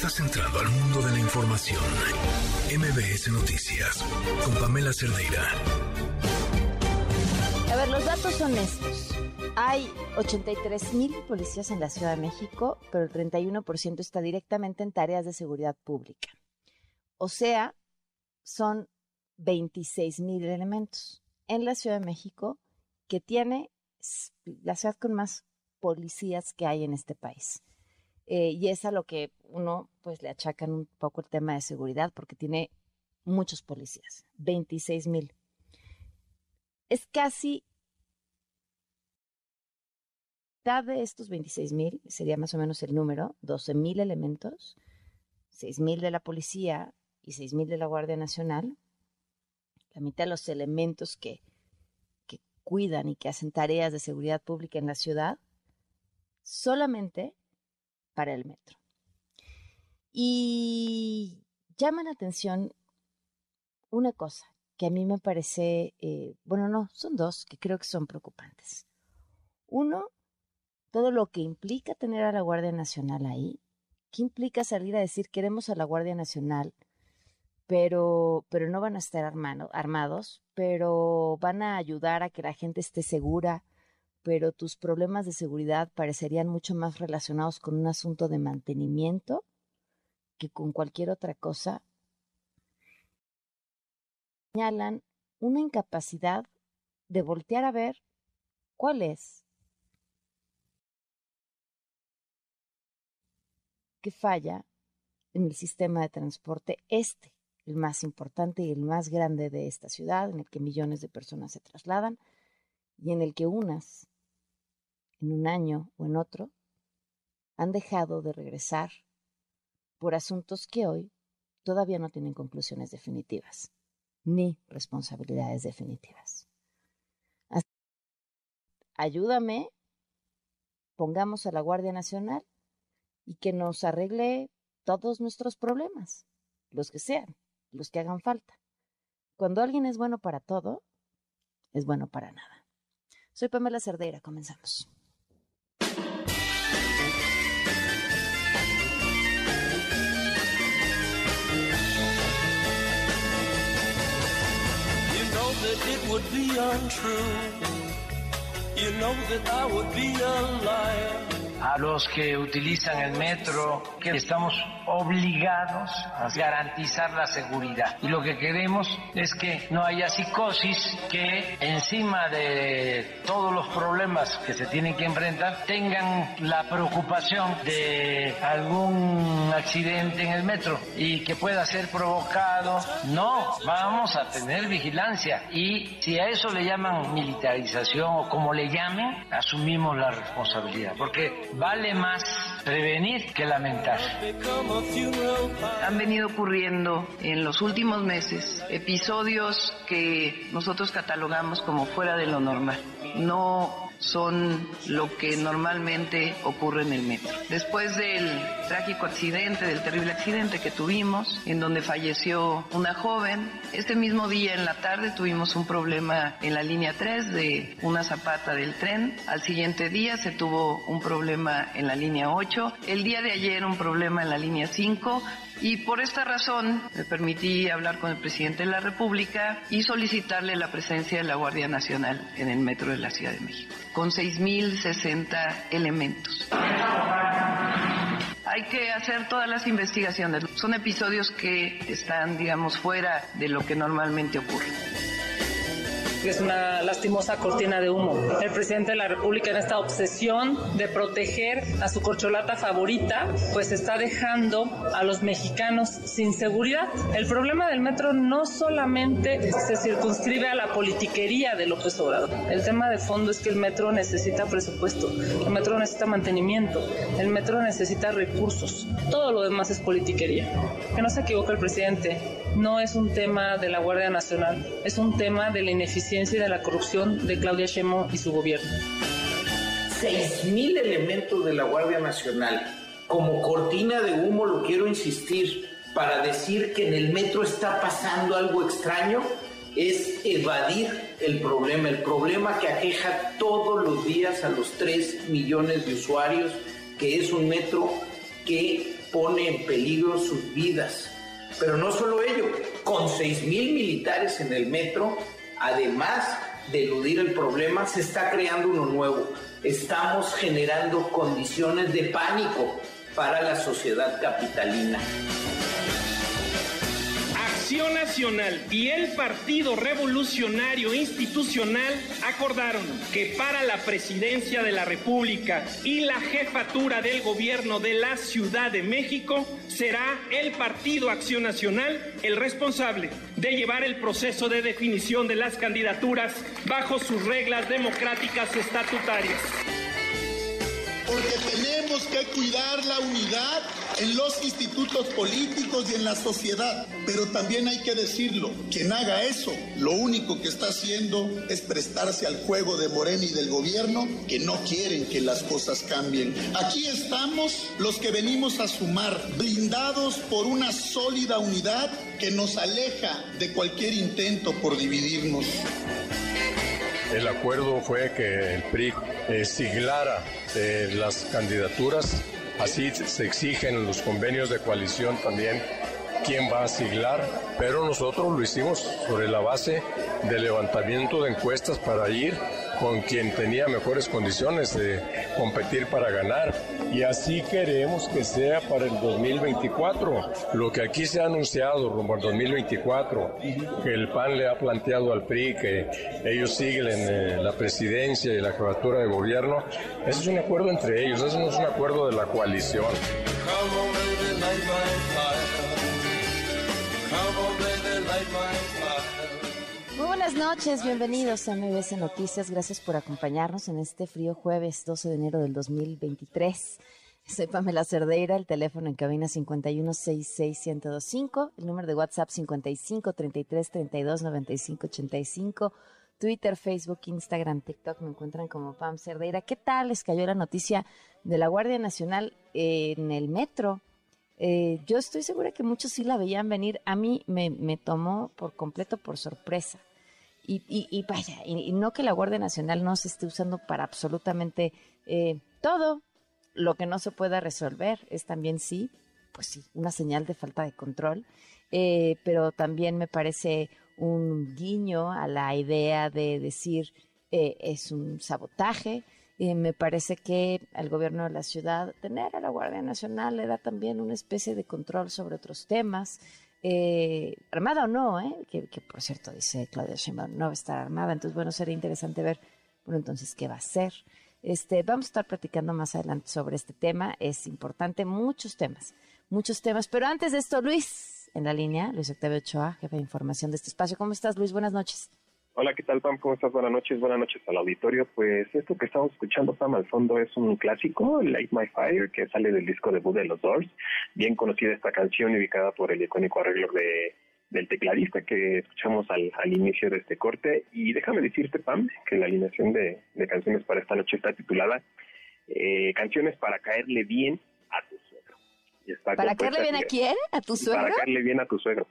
Estás entrando al mundo de la información. MBS Noticias con Pamela Cerdeira. A ver, los datos son estos. Hay 83 mil policías en la Ciudad de México, pero el 31% está directamente en tareas de seguridad pública. O sea, son 26 mil elementos en la Ciudad de México que tiene la ciudad con más policías que hay en este país. Eh, y es a lo que uno pues le achacan un poco el tema de seguridad porque tiene muchos policías, 26 mil. Es casi de estos 26 mil, sería más o menos el número, 12 mil elementos, 6 mil de la policía y 6 mil de la Guardia Nacional, la mitad de los elementos que, que cuidan y que hacen tareas de seguridad pública en la ciudad, solamente para el metro. Y llama la atención una cosa que a mí me parece, eh, bueno, no, son dos que creo que son preocupantes. Uno, todo lo que implica tener a la Guardia Nacional ahí. ¿Qué implica salir a decir queremos a la Guardia Nacional, pero, pero no van a estar armados, pero van a ayudar a que la gente esté segura, pero tus problemas de seguridad parecerían mucho más relacionados con un asunto de mantenimiento que con cualquier otra cosa, señalan una incapacidad de voltear a ver cuál es. Que falla en el sistema de transporte este, el más importante y el más grande de esta ciudad, en el que millones de personas se trasladan y en el que unas en un año o en otro, han dejado de regresar por asuntos que hoy todavía no tienen conclusiones definitivas, ni responsabilidades definitivas. ayúdame, pongamos a la Guardia Nacional y que nos arregle todos nuestros problemas, los que sean, los que hagan falta. Cuando alguien es bueno para todo, es bueno para nada. Soy Pamela Cerdeira, comenzamos. Would be untrue. You know that I would be a liar. A los que utilizan el metro, que estamos obligados a garantizar la seguridad. Y lo que queremos es que no haya psicosis, que encima de todos los problemas que se tienen que enfrentar, tengan la preocupación de algún accidente en el metro y que pueda ser provocado. No, vamos a tener vigilancia y si a eso le llaman militarización o como le llamen, asumimos la responsabilidad. Porque Vale más prevenir que lamentar. Han venido ocurriendo en los últimos meses episodios que nosotros catalogamos como fuera de lo normal. No son lo que normalmente ocurre en el metro. Después del trágico accidente, del terrible accidente que tuvimos, en donde falleció una joven, este mismo día en la tarde tuvimos un problema en la línea 3 de una zapata del tren. Al siguiente día se tuvo un problema en la línea 8. El día de ayer un problema en la línea 5 y por esta razón me permití hablar con el presidente de la República y solicitarle la presencia de la Guardia Nacional en el metro de la Ciudad de México, con 6.060 elementos. Hay que hacer todas las investigaciones. Son episodios que están, digamos, fuera de lo que normalmente ocurre es una lastimosa cortina de humo. El presidente de la República en esta obsesión de proteger a su corcholata favorita, pues está dejando a los mexicanos sin seguridad. El problema del metro no solamente se circunscribe a la politiquería de López Obrador. El tema de fondo es que el metro necesita presupuesto, el metro necesita mantenimiento, el metro necesita recursos. Todo lo demás es politiquería. Que no se equivoque el presidente, no es un tema de la Guardia Nacional, es un tema de la ineficiencia y de la corrupción de Claudia Sheinbaum y su gobierno. Seis mil elementos de la Guardia Nacional. Como cortina de humo, lo quiero insistir, para decir que en el metro está pasando algo extraño, es evadir el problema, el problema que aqueja todos los días a los 3 millones de usuarios, que es un metro que pone en peligro sus vidas. Pero no solo ello, con seis mil militares en el metro, además de eludir el problema, se está creando uno nuevo. Estamos generando condiciones de pánico para la sociedad capitalina. Acción Nacional y el Partido Revolucionario Institucional acordaron que para la presidencia de la República y la jefatura del gobierno de la Ciudad de México será el Partido Acción Nacional el responsable de llevar el proceso de definición de las candidaturas bajo sus reglas democráticas estatutarias porque tenemos que cuidar la unidad en los institutos políticos y en la sociedad. Pero también hay que decirlo, quien haga eso, lo único que está haciendo es prestarse al juego de Morena y del gobierno que no quieren que las cosas cambien. Aquí estamos los que venimos a sumar, blindados por una sólida unidad que nos aleja de cualquier intento por dividirnos. El acuerdo fue que el PRI eh, siglara eh, las candidaturas, así se exigen los convenios de coalición también quién va a siglar, pero nosotros lo hicimos sobre la base de levantamiento de encuestas para ir con quien tenía mejores condiciones de competir para ganar. Y así queremos que sea para el 2024. Lo que aquí se ha anunciado rumbo al 2024, que el PAN le ha planteado al PRI que ellos siguen en la presidencia y la jefatura de gobierno, ese es un acuerdo entre ellos, ese no es un acuerdo de la coalición. Buenas noches, bienvenidos a MBS Noticias. Gracias por acompañarnos en este frío jueves 12 de enero del 2023. Soy Pamela Cerdeira, el teléfono en cabina 5166125, el número de WhatsApp 5533329585, Twitter, Facebook, Instagram, TikTok, me encuentran como Pam Cerdeira. ¿Qué tal les cayó la noticia de la Guardia Nacional en el metro? Eh, yo estoy segura que muchos sí la veían venir. A mí me, me tomó por completo por sorpresa. Y, vaya, y, no que la Guardia Nacional no se esté usando para absolutamente eh, todo. Lo que no se pueda resolver es también sí, pues sí, una señal de falta de control. Eh, pero también me parece un guiño a la idea de decir eh, es un sabotaje. me parece que al gobierno de la ciudad tener a la Guardia Nacional le da también una especie de control sobre otros temas eh, armada o no, ¿eh? que, por cierto dice Claudia Sheinbaum no va a estar armada, entonces bueno, sería interesante ver, bueno, entonces, ¿qué va a hacer? Este, vamos a estar platicando más adelante sobre este tema, es importante, muchos temas, muchos temas, pero antes de esto, Luis, en la línea, Luis Octavio Ochoa, jefe de información de este espacio, ¿cómo estás, Luis? Buenas noches. Hola, ¿qué tal, Pam? ¿Cómo estás? Buenas noches, buenas noches al auditorio. Pues esto que estamos escuchando, Pam, al fondo es un clásico, Light My Fire, que sale del disco debut de los Doors. Bien conocida esta canción, ubicada por el icónico arreglo de, del tecladista que escuchamos al, al inicio de este corte. Y déjame decirte, Pam, que la alineación de, de canciones para esta noche está titulada eh, Canciones para caerle bien a tu suegro. ¿Para caerle bien a quién? ¿A tu suegro? Para caerle bien a tu suegro.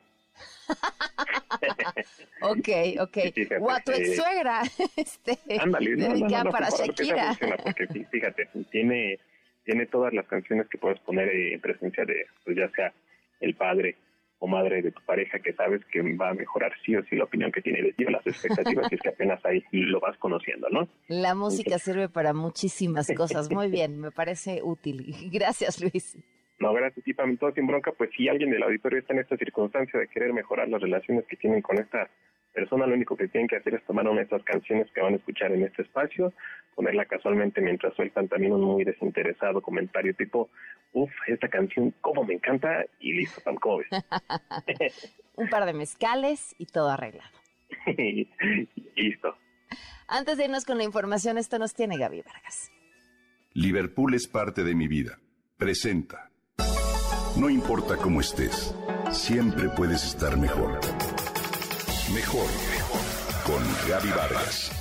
ok, ok. o a tu ex suegra. este, Ándale, no, para Shakira. Porque fíjate, tiene, tiene todas las canciones que puedes poner en presencia de, pues ya sea el padre o madre de tu pareja que sabes que va a mejorar sí o sí la opinión que tiene de ti o las expectativas y es que apenas ahí lo vas conociendo, ¿no? La música sirve para muchísimas cosas. Muy bien, me parece útil. Gracias, Luis. No, gracias, y para todo sin bronca, pues si alguien del auditorio está en esta circunstancia de querer mejorar las relaciones que tienen con esta persona, lo único que tienen que hacer es tomar una de esas canciones que van a escuchar en este espacio, ponerla casualmente mientras sueltan también un muy desinteresado comentario tipo, uff, esta canción, cómo me encanta, y listo, tan ves? un par de mezcales y todo arreglado. listo. Antes de irnos con la información, esto nos tiene Gaby Vargas. Liverpool es parte de mi vida. Presenta. No importa cómo estés, siempre puedes estar mejor. Mejor, mejor. Con Gaby Vargas.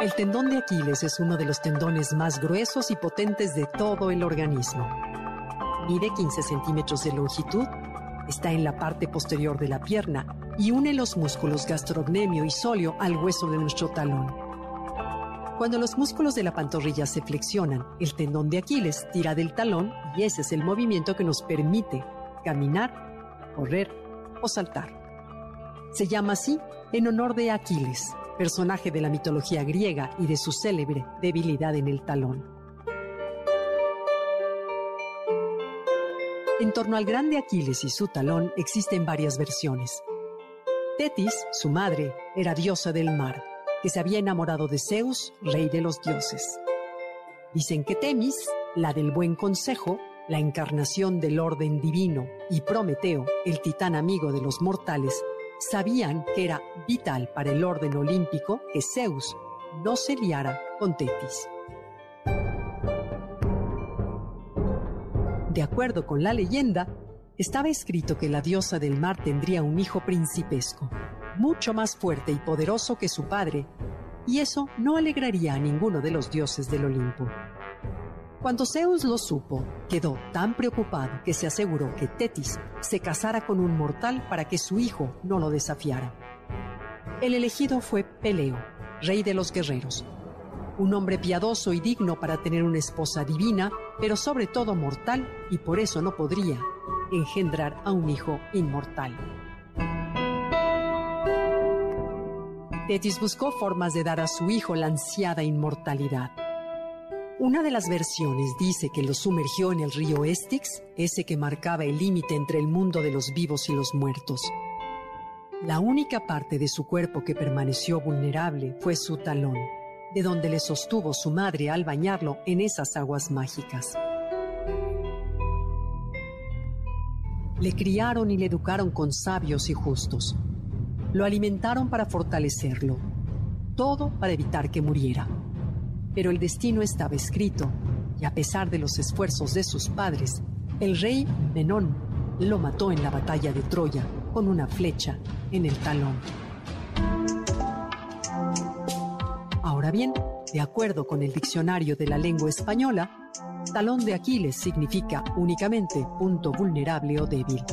El tendón de Aquiles es uno de los tendones más gruesos y potentes de todo el organismo. Mide 15 centímetros de longitud Está en la parte posterior de la pierna y une los músculos gastrocnemio y sóleo al hueso de nuestro talón. Cuando los músculos de la pantorrilla se flexionan, el tendón de Aquiles tira del talón y ese es el movimiento que nos permite caminar, correr o saltar. Se llama así en honor de Aquiles, personaje de la mitología griega y de su célebre debilidad en el talón. En torno al grande Aquiles y su talón existen varias versiones. Tetis, su madre, era diosa del mar, que se había enamorado de Zeus, rey de los dioses. Dicen que Temis, la del buen consejo, la encarnación del orden divino, y Prometeo, el titán amigo de los mortales, sabían que era vital para el orden olímpico que Zeus no se liara con Tetis. De acuerdo con la leyenda, estaba escrito que la diosa del mar tendría un hijo principesco, mucho más fuerte y poderoso que su padre, y eso no alegraría a ninguno de los dioses del Olimpo. Cuando Zeus lo supo, quedó tan preocupado que se aseguró que Tetis se casara con un mortal para que su hijo no lo desafiara. El elegido fue Peleo, rey de los guerreros, un hombre piadoso y digno para tener una esposa divina, pero sobre todo mortal y por eso no podría engendrar a un hijo inmortal. Tetis buscó formas de dar a su hijo la ansiada inmortalidad. Una de las versiones dice que lo sumergió en el río Estix, ese que marcaba el límite entre el mundo de los vivos y los muertos. La única parte de su cuerpo que permaneció vulnerable fue su talón, de donde le sostuvo su madre al bañarlo en esas aguas mágicas. Le criaron y le educaron con sabios y justos. Lo alimentaron para fortalecerlo, todo para evitar que muriera. Pero el destino estaba escrito, y a pesar de los esfuerzos de sus padres, el rey Menón lo mató en la batalla de Troya con una flecha en el talón. Bien, de acuerdo con el diccionario de la lengua española, talón de Aquiles significa únicamente punto vulnerable o débil,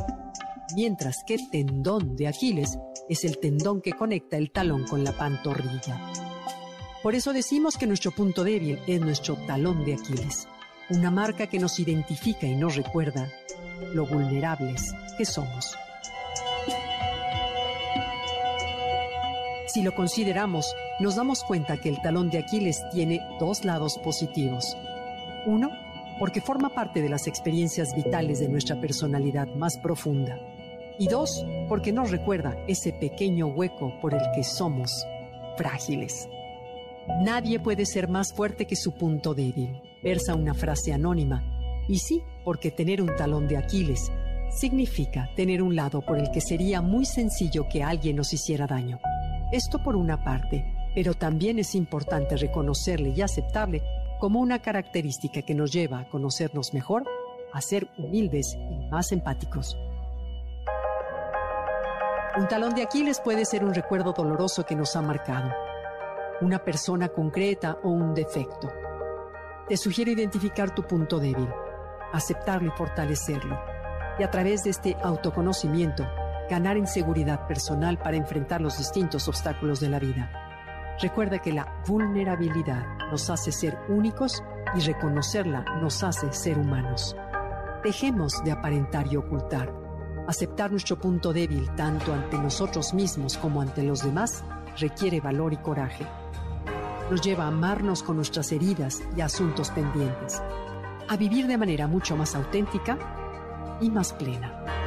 mientras que tendón de Aquiles es el tendón que conecta el talón con la pantorrilla. Por eso decimos que nuestro punto débil es nuestro talón de Aquiles, una marca que nos identifica y nos recuerda lo vulnerables que somos. Si lo consideramos, nos damos cuenta que el talón de Aquiles tiene dos lados positivos. Uno, porque forma parte de las experiencias vitales de nuestra personalidad más profunda. Y dos, porque nos recuerda ese pequeño hueco por el que somos frágiles. Nadie puede ser más fuerte que su punto débil, versa una frase anónima. Y sí, porque tener un talón de Aquiles significa tener un lado por el que sería muy sencillo que alguien nos hiciera daño. Esto por una parte, pero también es importante reconocerle y aceptarle como una característica que nos lleva a conocernos mejor, a ser humildes y más empáticos. Un talón de Aquiles puede ser un recuerdo doloroso que nos ha marcado una persona concreta o un defecto. Te sugiero identificar tu punto débil, aceptarlo y fortalecerlo, y a través de este autoconocimiento, ganar en seguridad personal para enfrentar los distintos obstáculos de la vida. Recuerda que la vulnerabilidad nos hace ser únicos y reconocerla nos hace ser humanos. Dejemos de aparentar y ocultar. Aceptar nuestro punto débil tanto ante nosotros mismos como ante los demás requiere valor y coraje nos lleva a amarnos con nuestras heridas y asuntos pendientes, a vivir de manera mucho más auténtica y más plena.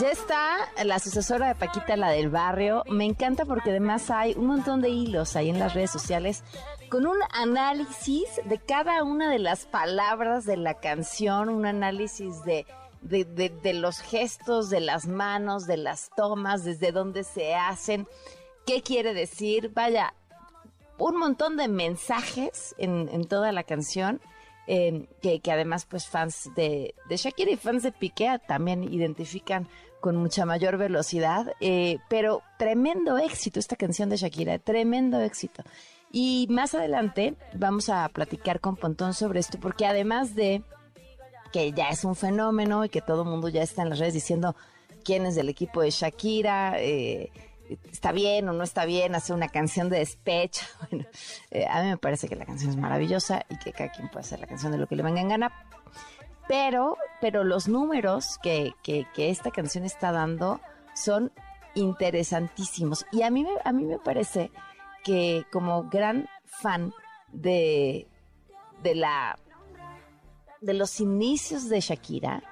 Ya está la sucesora de Paquita, la del barrio. Me encanta porque además hay un montón de hilos ahí en las redes sociales con un análisis de cada una de las palabras de la canción, un análisis de, de, los gestos, de las manos, de las tomas, desde dónde se hacen, qué quiere decir. Vaya, un montón de mensajes en, toda la canción. Eh, que, además pues fans de, de Shakira y fans de Piqué también identifican con mucha mayor velocidad, eh, pero tremendo éxito esta canción de Shakira, tremendo éxito. Y más adelante vamos a platicar con Pontón sobre esto, porque además de que ya es un fenómeno y que todo el mundo ya está en las redes diciendo quién es del equipo de Shakira, eh, está bien o no está bien hacer una canción de despecho. Bueno, eh, a mí me parece que la canción es maravillosa y que cada quien puede hacer la canción de lo que le venga en gana, pero, pero los números que, que, esta canción está dando son interesantísimos. Y a mí, a mí me parece que como gran fan de, de la de los inicios de Shakira,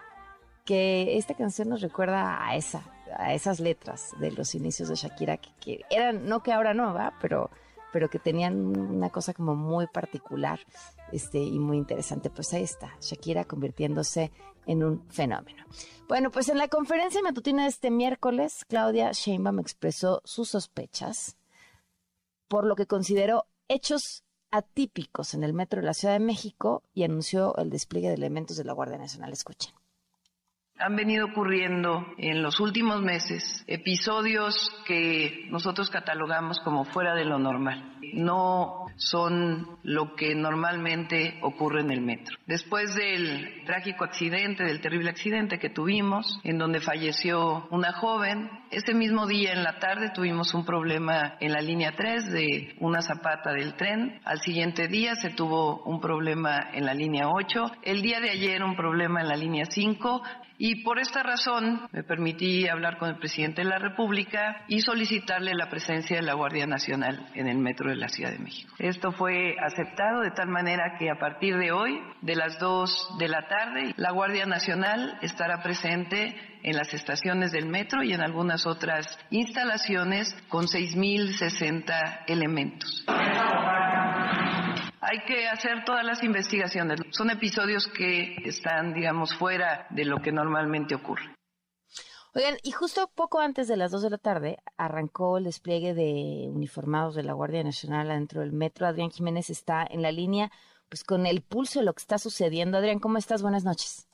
que esta canción nos recuerda a esa, a esas letras de los inicios de Shakira, que, que eran, no que ahora no, pero pero que tenían una cosa como muy particular este, y muy interesante. Pues ahí está, Shakira convirtiéndose en un fenómeno. Bueno, pues en la conferencia matutina de este miércoles, Claudia Sheinbaum expresó sus sospechas por lo que consideró hechos atípicos en el metro de la Ciudad de México y anunció el despliegue de elementos de la Guardia Nacional. Escuchen. Han venido ocurriendo en los últimos meses episodios que nosotros catalogamos como fuera de lo normal. No son lo que normalmente ocurre en el metro. Después del trágico accidente, del terrible accidente que tuvimos, en donde falleció una joven, ese mismo día en la tarde tuvimos un problema en la línea 3 de una zapata del tren. Al siguiente día se tuvo un problema en la línea 8. El día de ayer un problema en la línea 5 y por esta razón me permití hablar con el presidente de la República y solicitarle la presencia de la Guardia Nacional en el metro de la Ciudad de México. Esto fue aceptado de tal manera que a partir de hoy, de las 2 de la tarde, la Guardia Nacional estará presente en las estaciones del metro y en algunas otras instalaciones con 6.060 elementos. Hay que hacer todas las investigaciones. Son episodios que están, digamos, fuera de lo que normalmente ocurre. Oigan, y justo poco antes de las 2 de la tarde arrancó el despliegue de uniformados de la Guardia Nacional adentro del metro. Adrián Jiménez está en la línea, pues con el pulso de lo que está sucediendo. Adrián, ¿cómo estás? Buenas noches.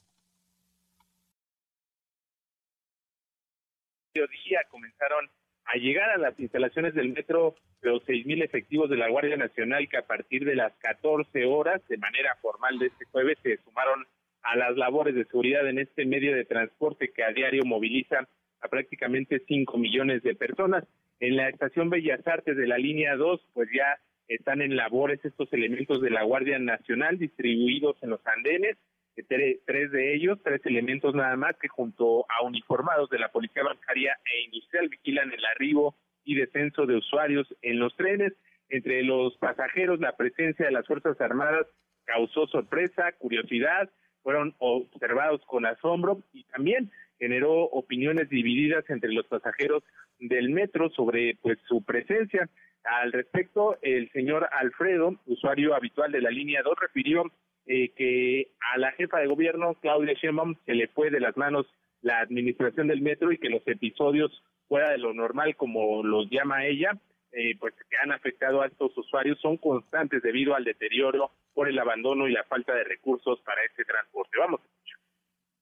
Día comenzaron a llegar a las instalaciones del metro los 6.000 efectivos de la Guardia Nacional que a partir de las 14 horas, de manera formal de este jueves, se sumaron a las labores de seguridad en este medio de transporte que a diario moviliza a prácticamente 5 millones de personas. En la estación Bellas Artes de la línea 2, pues ya están en labores estos elementos de la Guardia Nacional distribuidos en los andenes tres de ellos, tres elementos nada más, que junto a uniformados de la Policía Bancaria e Industrial vigilan el arribo y descenso de usuarios en los trenes. Entre los pasajeros, la presencia de las Fuerzas Armadas causó sorpresa, curiosidad, fueron observados con asombro y también generó opiniones divididas entre los pasajeros del metro sobre pues su presencia. Al respecto, el señor Alfredo, usuario habitual de la línea 2, refirió eh, que a la jefa de gobierno, Claudia Sheinbaum, se le fue de las manos la administración del metro y que los episodios fuera de lo normal, como los llama ella, eh, pues que han afectado a estos usuarios son constantes debido al deterioro por el abandono y la falta de recursos para este transporte. Vamos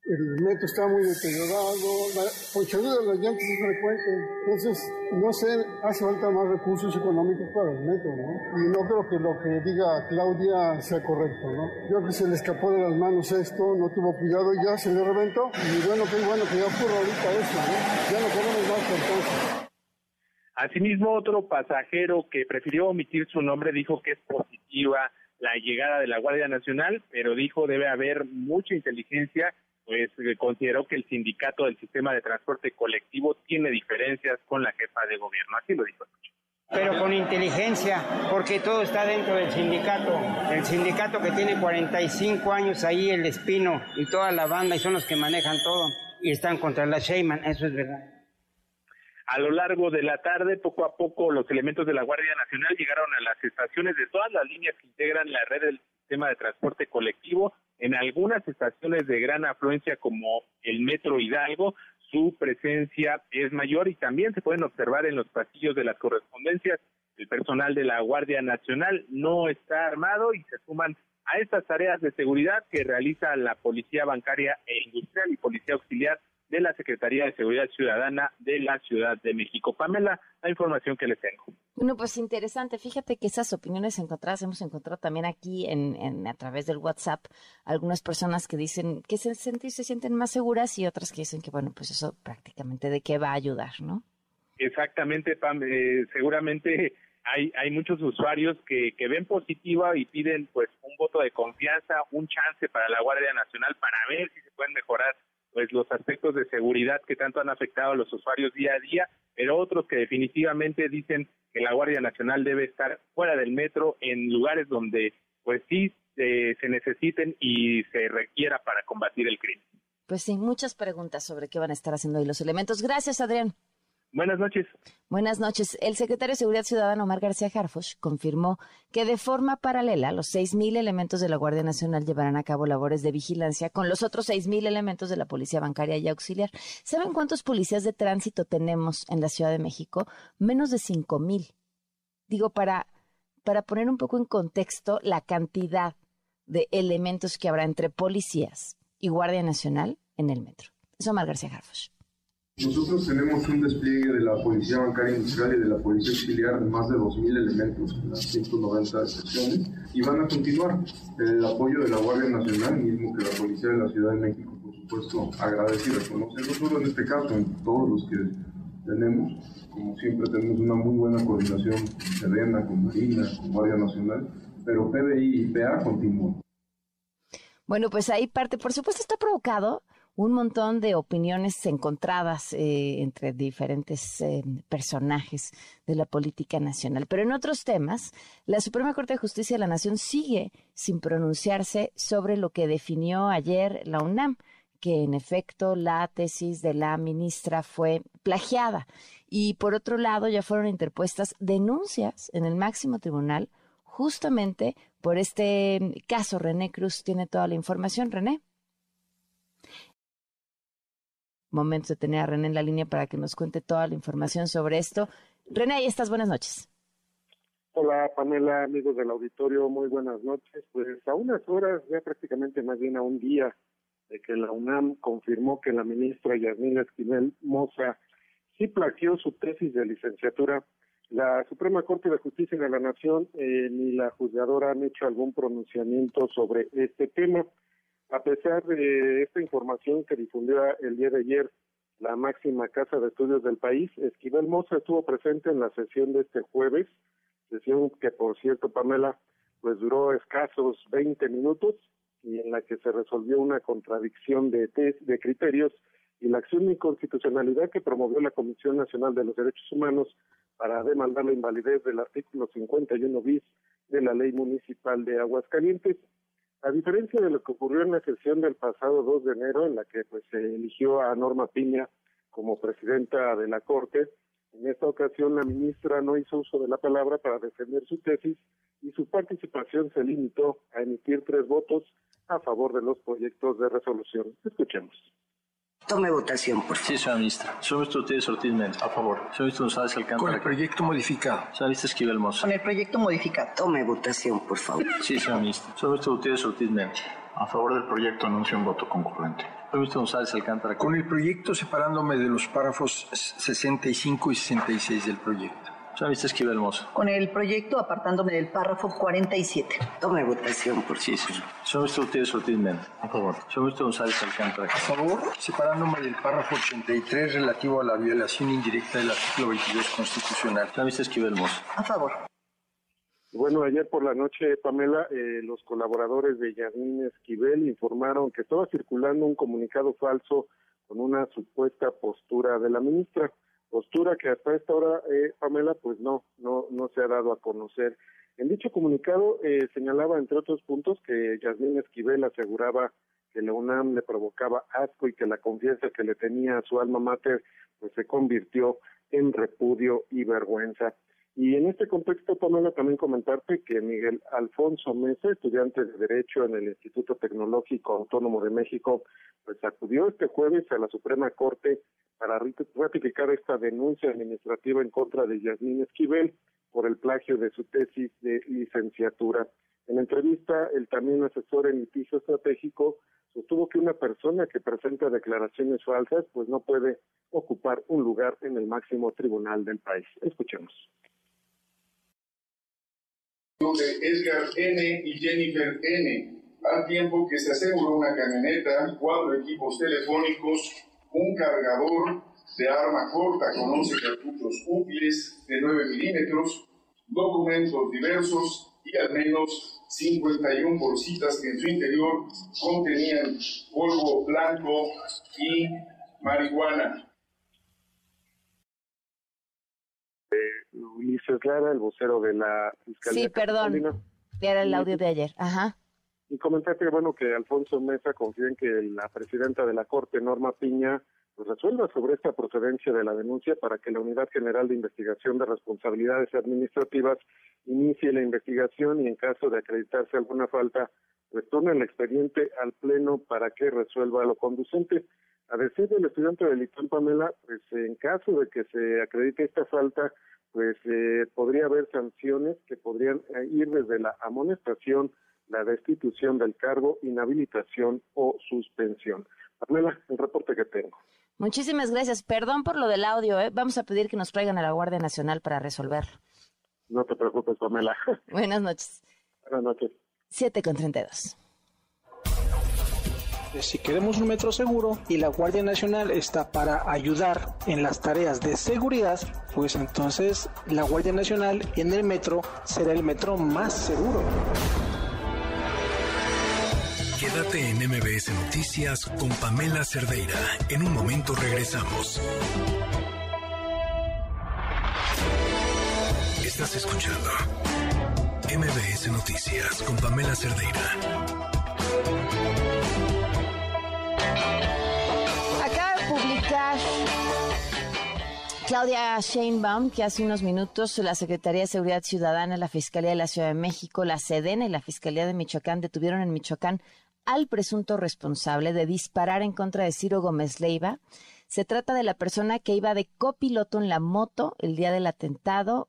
el metro está muy deteriorado, la ponchadura de las llantas es frecuente, entonces, no sé, hace falta más recursos económicos para el metro, ¿no? Y no creo que lo que diga Claudia sea correcto, ¿no? Yo creo que se le escapó de las manos esto, no tuvo cuidado y ya se le reventó, y bueno, qué bueno que ya ocurra ahorita eso, ¿no? Ya no queremos más entonces. Asimismo, otro pasajero que prefirió omitir su nombre dijo que es positiva la llegada de la Guardia Nacional, pero dijo debe haber mucha inteligencia pues eh, consideró que el sindicato del sistema de transporte colectivo tiene diferencias con la jefa de gobierno. Así lo dijo. Pero con inteligencia, porque todo está dentro del sindicato. El sindicato que tiene 45 años ahí, el Espino y toda la banda, y son los que manejan todo. y están contra la Sheyman, eso es verdad. A lo largo de la tarde, poco a poco, los elementos de la Guardia Nacional llegaron a las estaciones de todas las líneas que integran la red del sistema de transporte colectivo. En algunas estaciones de gran afluencia, como el Metro Hidalgo, su presencia es mayor y también se pueden observar en los pasillos de las correspondencias. El personal de la Guardia Nacional no está armado y se suman a estas tareas de seguridad que realiza la Policía Bancaria e Industrial y Policía Auxiliar de la Secretaría de Seguridad Ciudadana de la Ciudad de México. Pamela, la información que les tengo. Bueno, pues interesante. Fíjate que esas opiniones encontradas hemos encontrado también aquí en, a través del WhatsApp algunas personas que dicen que se, sienten, se sienten más seguras y otras que dicen que, bueno, pues eso prácticamente de qué va a ayudar, ¿no? Exactamente, Pam. Eh, seguramente hay, hay muchos usuarios que, que ven positiva y piden pues un voto de confianza, un chance para la Guardia Nacional para ver si se pueden mejorar pues los aspectos de seguridad que tanto han afectado a los usuarios día a día, pero otros que definitivamente dicen que la Guardia Nacional debe estar fuera del metro en lugares donde pues sí eh, se necesiten y se requiera para combatir el crimen. Pues sí, muchas preguntas sobre qué van a estar haciendo ahí los elementos. Gracias, Adrián. Buenas noches. Buenas noches. El secretario de Seguridad Ciudadana, Omar García Harfush, confirmó que de forma paralela los 6.000 elementos de la Guardia Nacional llevarán a cabo labores de vigilancia con los otros 6.000 elementos de la Policía Bancaria y Auxiliar. ¿Saben cuántos policías de tránsito tenemos en la Ciudad de México? Menos de 5.000. Digo, para, para poner un poco en contexto la cantidad de elementos que habrá entre policías y Guardia Nacional en el metro. Es Omar García Harfush. Nosotros tenemos un despliegue de la Policía Bancaria Industrial y de la Policía Auxiliar de más de 2.000 elementos en las 190 secciones y van a continuar. El apoyo de la Guardia Nacional, mismo que la Policía de la Ciudad de México, por supuesto, agradece y no solo en este caso, en todos los que tenemos. Como siempre, tenemos una muy buena coordinación con Sedena, con Marina, con Guardia Nacional, pero PBI y PA continúan. Bueno, pues ahí parte, por supuesto, está provocado un montón de opiniones encontradas eh, entre diferentes eh, personajes de la política nacional. Pero en otros temas, la Suprema Corte de Justicia de la Nación sigue sin pronunciarse sobre lo que definió ayer la UNAM, que en efecto la tesis de la ministra fue plagiada. Y por otro lado, ya fueron interpuestas denuncias en el máximo tribunal justamente por este caso. René Cruz tiene toda la información. René. Momento de tener a René en la línea para que nos cuente toda la información sobre esto. René, ahí estás, buenas noches. Hola Pamela, amigos del auditorio, muy buenas noches. Pues a unas horas, ya prácticamente más bien a un día de que la UNAM confirmó que la ministra Yasmina Esquivel Moza sí plagió su tesis de licenciatura. La Suprema Corte de Justicia de la Nación eh, ni la juzgadora han hecho algún pronunciamiento sobre este tema. A pesar de esta información que difundió el día de ayer la máxima casa de estudios del país, Esquivel Moza estuvo presente en la sesión de este jueves, sesión que por cierto, Pamela, pues duró escasos 20 minutos y en la que se resolvió una contradicción de, de criterios y la acción de inconstitucionalidad que promovió la Comisión Nacional de los Derechos Humanos para demandar la invalidez del artículo 51 bis de la Ley Municipal de Aguascalientes. A diferencia de lo que ocurrió en la sesión del pasado 2 de enero, en la que pues se eligió a Norma Piña como presidenta de la Corte, en esta ocasión la ministra no hizo uso de la palabra para defender su tesis y su participación se limitó a emitir tres votos a favor de los proyectos de resolución. Escuchemos. Tome votación, por favor. Sí, señora ministra. Señor ministro Ortiz Ortiz Méndez. A favor. Señor ministro González Alcántara. Con el proyecto modificado. Señora ministra Esquivel Moza. Con el proyecto modificado. Tome votación, por favor. Sí, señora ministra. Señor ministro Ortiz Ortiz Méndez. A favor del proyecto anuncio un voto concurrente. Señor ministro González Alcántara. Con el proyecto separándome de los párrafos 65 y 66 del proyecto. Ministra Esquivel Moza. Con el proyecto apartándome del párrafo 47. Tome votación, por Sí, señor. Señor ministro Ortiz Ortiz Méndez. A favor. Señor ministro González Alcántara. A favor, separándome del párrafo 83 relativo a la violación indirecta del artículo 22 constitucional. Señora ministra Esquivel. A favor. Bueno, ayer por la noche, Pamela, eh, los colaboradores de Yasmín Esquivel informaron que estaba circulando un comunicado falso con una supuesta postura de la ministra postura que hasta esta hora, eh, Pamela, pues no, no, no se ha dado a conocer. En dicho comunicado eh, señalaba, entre otros puntos, que Yasmín Esquivel aseguraba que la UNAM le provocaba asco y que la confianza que le tenía a su alma mater pues se convirtió en repudio y vergüenza. Y en este contexto, Pamela, también comentarte que Miguel Alfonso Mesa, estudiante de Derecho en el Instituto Tecnológico Autónomo de México, pues acudió este jueves a la Suprema Corte para ratificar esta denuncia administrativa en contra de Yasmín Esquivel por el plagio de su tesis de licenciatura. En entrevista, el también asesor en litigio estratégico sostuvo que una persona que presenta declaraciones falsas pues no puede ocupar un lugar en el máximo tribunal del país. Escuchemos de Edgar N. y Jennifer N., al tiempo que se aseguró una camioneta, cuatro equipos telefónicos, un cargador de arma corta con 11 cartuchos útiles de 9 milímetros, documentos diversos y al menos 51 bolsitas que en su interior contenían polvo blanco y marihuana. Ulises Lara, el vocero de la Fiscalía. Sí, perdón. Era el audio de ayer. Ajá. Y comentaste, bueno, que Alfonso Mesa confía en que la presidenta de la Corte, Norma Piña, pues resuelva sobre esta procedencia de la denuncia para que la Unidad General de Investigación de Responsabilidades Administrativas inicie la investigación y en caso de acreditarse alguna falta, retorne el expediente al Pleno para que resuelva lo conducente. A decir del estudiante de Litón Pamela, pues en caso de que se acredite esta falta, pues eh, podría haber sanciones que podrían eh, ir desde la amonestación, la destitución del cargo, inhabilitación o suspensión. Pamela, el reporte que tengo. Muchísimas gracias. Perdón por lo del audio. ¿eh? Vamos a pedir que nos traigan a la Guardia Nacional para resolverlo. No te preocupes, Pamela. Buenas noches. Buenas noches. 7 con 32 si queremos un metro seguro y la Guardia Nacional está para ayudar en las tareas de seguridad, pues entonces la Guardia Nacional en el metro será el metro más seguro. Quédate en MBS Noticias con Pamela Cerdeira. En un momento regresamos. Estás escuchando MBS Noticias con Pamela Cerdeira. Claudia Sheinbaum, que hace unos minutos la Secretaría de Seguridad Ciudadana, la Fiscalía de la Ciudad de México, la Sedena y la Fiscalía de Michoacán detuvieron en Michoacán al presunto responsable de disparar en contra de Ciro Gómez Leiva. Se trata de la persona que iba de copiloto en la moto el día del atentado.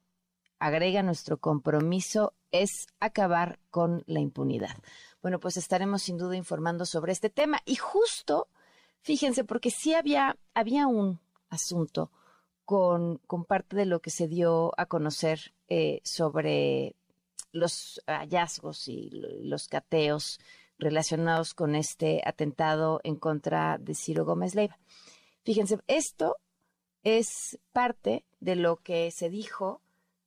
Agrega nuestro compromiso es acabar con la impunidad. Bueno, pues estaremos sin duda informando sobre este tema. Y justo, fíjense, porque sí había, había un asunto con, con parte de lo que se dio a conocer eh, sobre los hallazgos y los cateos relacionados con este atentado en contra de Ciro Gómez Leiva. Fíjense, esto es parte de lo que se dijo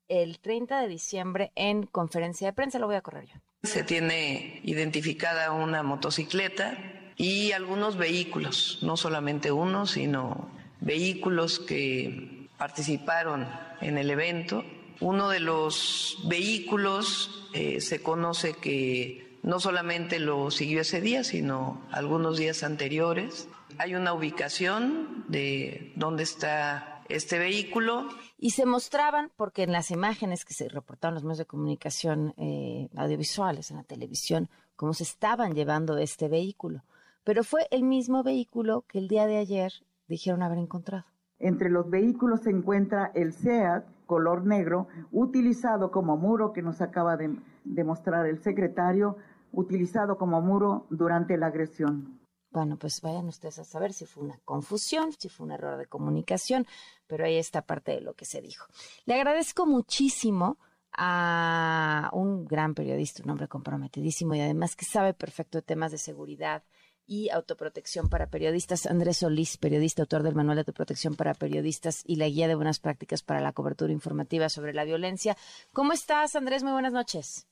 el 30 de diciembre en conferencia de prensa. Lo voy a correr yo. Se tiene identificada una motocicleta y algunos vehículos, no solamente uno, sino vehículos que participaron en el evento. Uno de los vehículos eh, se conoce que no solamente lo siguió ese día, sino algunos días anteriores. Hay una ubicación de dónde está este vehículo. Y se mostraban, porque en las imágenes que se reportaron los medios de comunicación eh, audiovisuales, en la televisión, cómo se estaban llevando este vehículo. Pero fue el mismo vehículo que el día de ayer dijeron haber encontrado. Entre los vehículos se encuentra el SEAT color negro, utilizado como muro que nos acaba de, demostrar el secretario, utilizado como muro durante la agresión. Bueno, pues vayan ustedes a saber si fue una confusión, si fue un error de comunicación, pero ahí está parte de lo que se dijo. Le agradezco muchísimo a un gran periodista, un hombre comprometidísimo y además que sabe perfecto de temas de seguridad, y autoprotección para periodistas. Andrés Solís, periodista, autor del Manual de Autoprotección para Periodistas y la Guía de Buenas Prácticas para la Cobertura Informativa sobre la Violencia. ¿Cómo estás, Andrés? Muy buenas noches.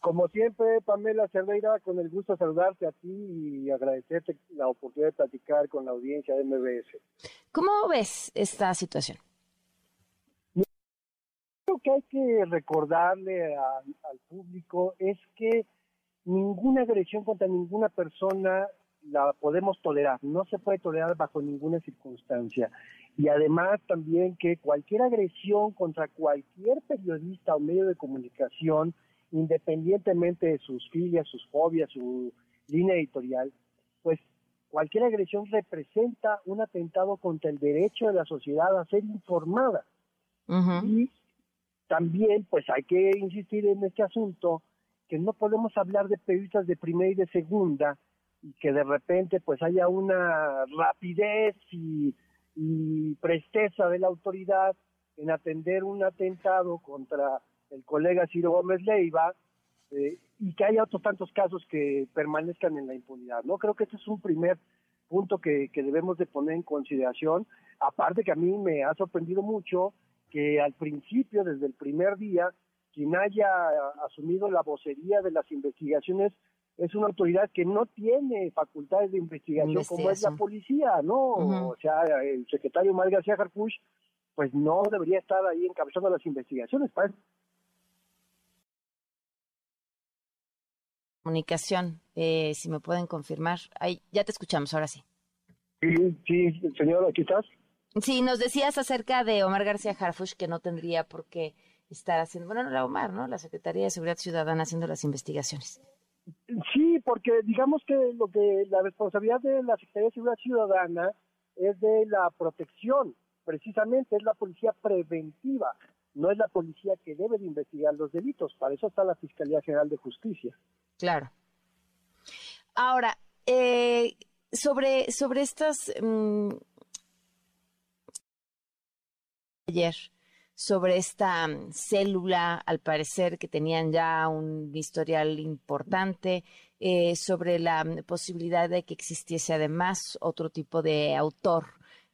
Como siempre, Pamela Cerdeira, con el gusto de saludarte a ti y agradecerte la oportunidad de platicar con la audiencia de MBS. ¿Cómo ves esta situación? Lo que hay que recordarle al público es que ninguna agresión contra ninguna persona la podemos tolerar, no se puede tolerar bajo ninguna circunstancia. Y además también que cualquier agresión contra cualquier periodista o medio de comunicación, independientemente de sus filias, sus fobias, su línea editorial, pues cualquier agresión representa un atentado contra el derecho de la sociedad a ser informada. Y también, pues hay que insistir en este asunto, que no podemos hablar de periodistas de primera y de segunda, y que de repente pues haya una rapidez y, presteza de la autoridad en atender un atentado contra el colega Ciro Gómez Leiva eh, y que haya otros tantos casos que permanezcan en la impunidad. No creo que este es un primer punto que, que debemos de poner en consideración. Aparte que a mí me ha sorprendido mucho que al principio, desde el primer día, quien haya asumido la vocería de las investigaciones es una autoridad que no tiene facultades de investigación, como es la policía, ¿no? O sea, el secretario Mario García Harfuch, pues no debería estar ahí encabezando las investigaciones. Para Comunicación, eh, si me pueden confirmar. Ahí, ya te escuchamos, ahora sí. Sí, sí, señor, aquí estás. Sí, nos decías acerca de Omar García Harfuch que no tendría por qué estar haciendo, bueno, no la Omar, ¿no? La Secretaría de Seguridad Ciudadana haciendo las investigaciones. Sí, porque digamos que lo que la responsabilidad de la Secretaría de Seguridad Ciudadana es de la protección, precisamente es la policía preventiva, no es la policía que debe de investigar los delitos, para eso está la Fiscalía General de Justicia. Claro. Ahora, eh, sobre, sobre estas... Mm, ayer, sobre esta mm, célula, al parecer que tenían ya un historial importante, eh, sobre la mm, posibilidad de que existiese además otro tipo de autor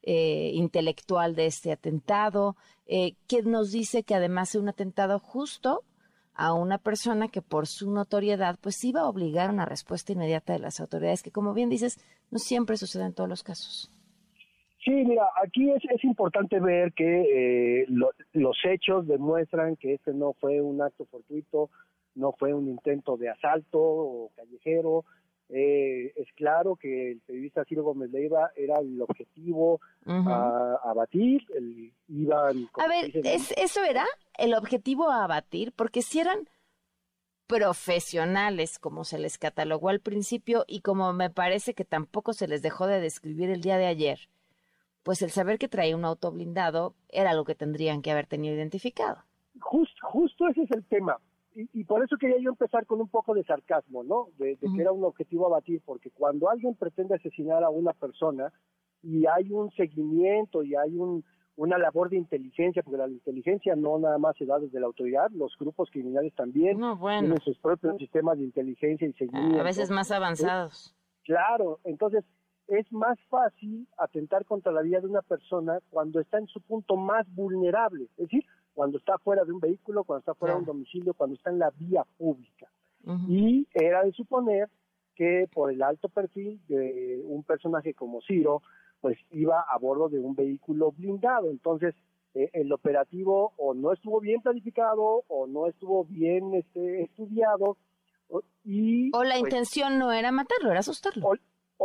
eh, intelectual de este atentado, eh, que nos dice que además es un atentado justo a una persona que por su notoriedad pues iba a obligar una respuesta inmediata de las autoridades, que como bien dices, no siempre sucede en todos los casos. Sí, mira, aquí es, es importante ver que eh, los hechos demuestran que este no fue un acto fortuito, no fue un intento de asalto o callejero. Eh, es claro que el periodista Ciro Gómez Leiva era el objetivo a, abatir. El, iban, a ver, ¿es, ¿eso era el objetivo a abatir? Porque si eran profesionales, como se les catalogó al principio y como me parece que tampoco se les dejó de describir el día de ayer, pues el saber que traía un auto blindado era algo que tendrían que haber tenido identificado. Justo, justo ese es el tema. Y, por eso quería yo empezar con un poco de sarcasmo, ¿no? De, que era un objetivo a batir, porque cuando alguien pretende asesinar a una persona y hay un seguimiento y hay un, una labor de inteligencia, porque la inteligencia no nada más se da desde la autoridad, los grupos criminales también tienen sus propios sistemas de inteligencia y seguimiento. A veces más avanzados. Claro, entonces es más fácil atentar contra la vida de una persona cuando está en su punto más vulnerable, es decir, cuando está fuera de un vehículo, cuando está fuera de un domicilio, cuando está en la vía pública. Y era de suponer que por el alto perfil de un personaje como Ciro, pues iba a bordo de un vehículo blindado. Entonces, eh, el operativo o no estuvo bien planificado o no estuvo bien este, estudiado. y, o la pues intención no era matarlo, era asustarlo o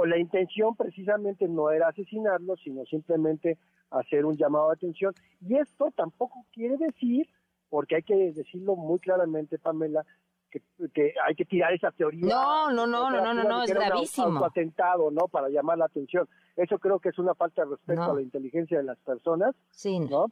la intención precisamente no era asesinarlo, sino simplemente hacer un llamado de atención. Y esto tampoco quiere decir, porque hay que decirlo muy claramente, Pamela, que, que hay que tirar esa teoría. No, no, no, no, no, no, no, es gravísimo. Atentado, ¿no? Para llamar la atención. Eso creo que es una falta de respeto a la inteligencia de las personas. Sí. ¿No?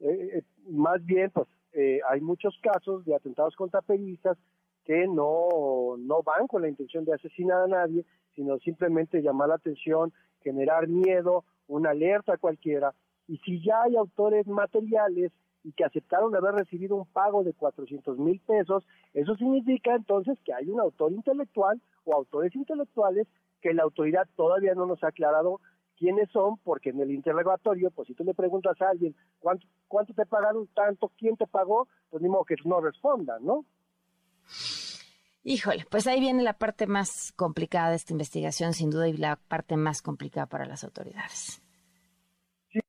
Eh, eh, más bien, pues, eh, hay muchos casos de atentados contra periodistas que no, no van con la intención de asesinar a nadie, sino simplemente llamar la atención, generar miedo, una alerta cualquiera. Y si ya hay autores materiales y que aceptaron haber recibido un pago de 400 mil pesos, eso significa entonces que hay un autor intelectual o autores intelectuales que la autoridad todavía no nos ha aclarado quiénes son, porque en el interrogatorio, pues si tú le preguntas a alguien cuánto, cuánto te pagaron tanto, quién te pagó, pues ni modo que no respondan, ¿no? Híjole, pues ahí viene la parte más complicada de esta investigación, sin duda, y la parte más complicada para las autoridades. Sí,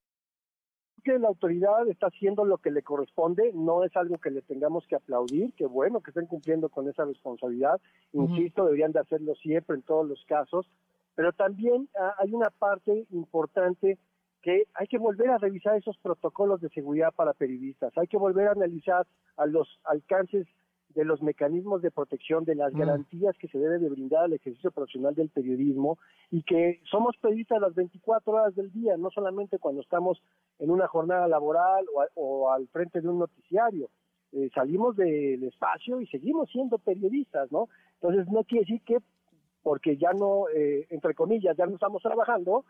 que la autoridad está haciendo lo que le corresponde, no es algo que le tengamos que aplaudir, que bueno que estén cumpliendo con esa responsabilidad, insisto, deberían de hacerlo siempre en todos los casos, pero también ah, hay una parte importante que hay que volver a revisar esos protocolos de seguridad para periodistas, hay que volver a analizar a los alcances de los mecanismos de protección, de las mm. garantías que se debe de brindar al ejercicio profesional del periodismo y que somos periodistas las 24 horas del día, no solamente cuando estamos en una jornada laboral o, al frente de un noticiario. Eh, salimos del espacio y seguimos siendo periodistas, ¿no? Entonces no quiere decir que porque ya no, eh, entre comillas, ya no estamos trabajando,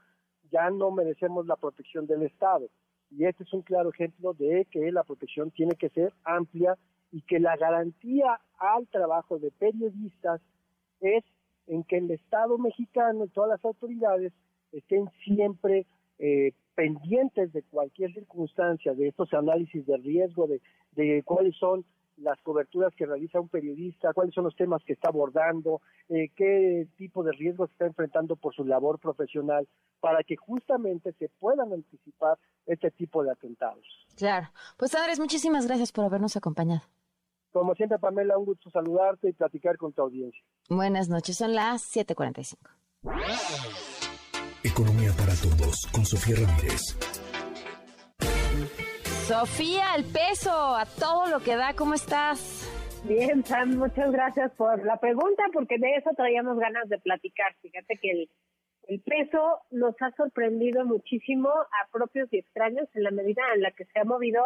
ya no merecemos la protección del Estado. Y este es un claro ejemplo de que la protección tiene que ser amplia y que la garantía al trabajo de periodistas es en que el Estado mexicano y todas las autoridades estén siempre eh, pendientes de cualquier circunstancia, de estos análisis de riesgo, de, de cuáles son las coberturas que realiza un periodista, cuáles son los temas que está abordando, eh, qué tipo de riesgos está enfrentando por su labor profesional, para que justamente se puedan anticipar este tipo de atentados. Claro. Pues Andrés, muchísimas gracias por habernos acompañado. Como siempre, Pamela, un gusto saludarte y platicar con tu audiencia. Buenas noches, son las 7:45. Economía para todos, con Sofía Ramírez. Sofía, el peso, a todo lo que da, ¿cómo estás? Bien, Sam, muchas gracias por la pregunta, porque de eso traíamos ganas de platicar. Fíjate que el, el peso nos ha sorprendido muchísimo a propios y extraños en la medida en la que se ha movido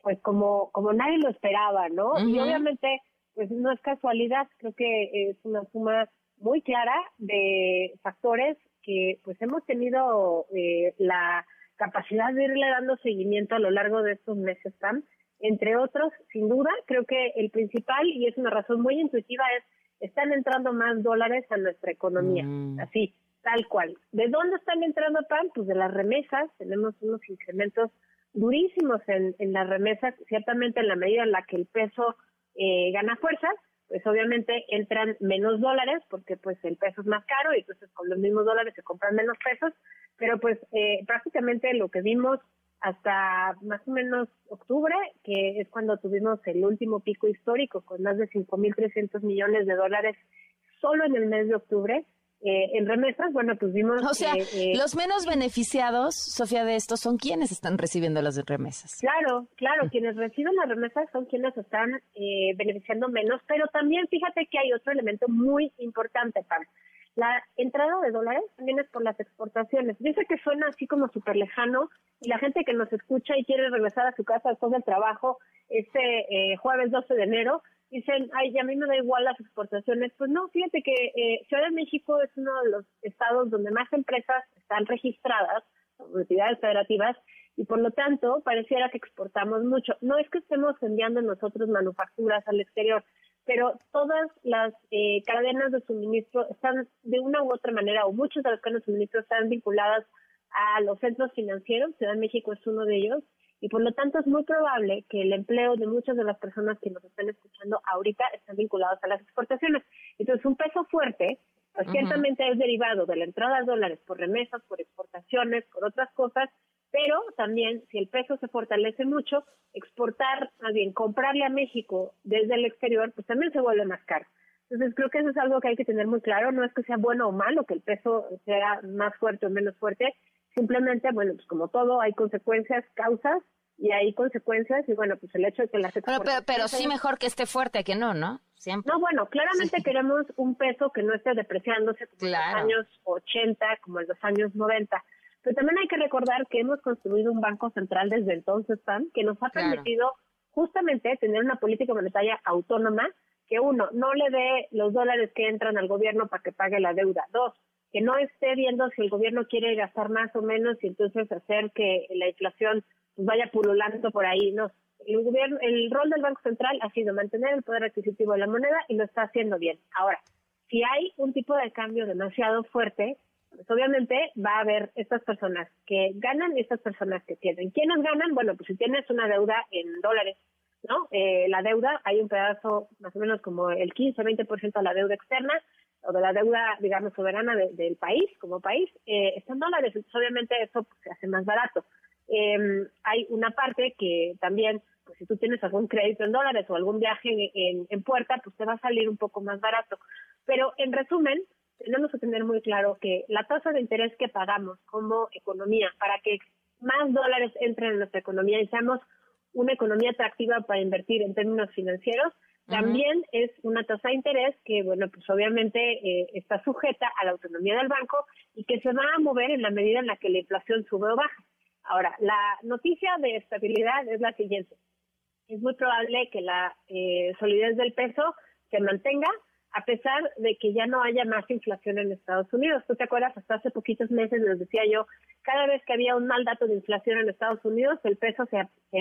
pues como, como nadie lo esperaba, ¿no? Y obviamente, pues no es casualidad, creo que es una suma muy clara de factores que pues hemos tenido eh, la capacidad de irle dando seguimiento a lo largo de estos meses, Tam. Entre otros, sin duda, creo que el principal, y es una razón muy intuitiva, es están entrando más dólares a nuestra economía, mm. así, tal cual. ¿De dónde están entrando, Pam? Pues de las remesas, tenemos unos incrementos durísimos en, en las remesas, ciertamente en la medida en la que el peso eh, gana fuerza, pues obviamente entran menos dólares porque pues el peso es más caro y entonces con los mismos dólares se compran menos pesos, pero pues eh, prácticamente lo que vimos hasta más o menos octubre, que es cuando tuvimos el último pico histórico con más de 5.300 millones de dólares solo en el mes de octubre, eh, en remesas, bueno, pues vimos... O sea, eh, los menos beneficiados, Sofía, de esto son quienes están recibiendo las remesas. Claro, claro, quienes reciben las remesas son quienes están eh, beneficiando menos, pero también fíjate que hay otro elemento muy importante, Pam. La entrada de dólares también es por las exportaciones. Dice que suena así como súper lejano y la gente que nos escucha y quiere regresar a su casa después del trabajo este jueves 12 de enero, dicen, ay, a mí me da igual las exportaciones. Pues no, fíjate que eh, Ciudad de México es uno de los estados donde más empresas están registradas, entidades federativas, y por lo tanto pareciera que exportamos mucho. No es que estemos enviando nosotros manufacturas al exterior, pero todas las eh, cadenas de suministro están de una u otra manera, o muchas de las cadenas de suministro están vinculadas a los centros financieros, Ciudad de México es uno de ellos, y por lo tanto es muy probable que el empleo de muchas de las personas que nos están escuchando ahorita estén vinculados a las exportaciones. Entonces, un peso fuerte, pues ciertamente es derivado de la entrada de dólares por remesas, por exportaciones, por otras cosas, pero también si el peso se fortalece mucho, exportar, más bien comprarle a México desde el exterior, pues también se vuelve más caro. Entonces creo que eso es algo que hay que tener muy claro, no es que sea bueno o malo que el peso sea más fuerte o menos fuerte, simplemente, bueno, pues como todo, hay consecuencias, causas, y hay consecuencias y bueno, pues el hecho de que las pero, pero, sí mejor que esté fuerte que no, ¿no? Siempre. No, bueno, claramente queremos un peso que no esté depreciándose como en los años 80, como en los años 90. Pero también hay que recordar que hemos construido un banco central desde entonces, Tan, que nos ha permitido justamente tener una política monetaria autónoma que uno, no le dé los dólares que entran al gobierno para que pague la deuda. Dos, que no esté viendo si el gobierno quiere gastar más o menos y entonces hacer que la inflación vaya pululando por ahí, no. El gobierno, el rol del Banco Central ha sido mantener el poder adquisitivo de la moneda y lo está haciendo bien. Ahora, si hay un tipo de cambio demasiado fuerte, pues obviamente va a haber estas personas que ganan y estas personas que pierden. ¿Quiénes ganan? Bueno, pues si tienes una deuda en dólares, ¿no? Eh, la deuda, hay un pedazo más o menos como el 15-20% de la deuda externa o de la deuda, digamos, soberana del país, como país, eh, está en dólares. Entonces, obviamente, eso pues, se hace más barato. Eh, hay una parte que también, pues si tú tienes algún crédito en dólares o algún viaje en, en, puerta, pues te va a salir un poco más barato. Pero en resumen, tenemos que tener muy claro que la tasa de interés que pagamos como economía para que más dólares entren en nuestra economía y seamos una economía atractiva para invertir en términos financieros, también es una tasa de interés que, bueno, pues obviamente eh, está sujeta a la autonomía del banco y que se va a mover en la medida en la que la inflación sube o baja. Ahora, la noticia de estabilidad es la siguiente. Es muy probable que la eh, solidez del peso se mantenga a pesar de que ya no haya más inflación en Estados Unidos. ¿Tú te acuerdas? Hasta hace poquitos meses les decía yo, cada vez que había un mal dato de inflación en Estados Unidos, el peso se,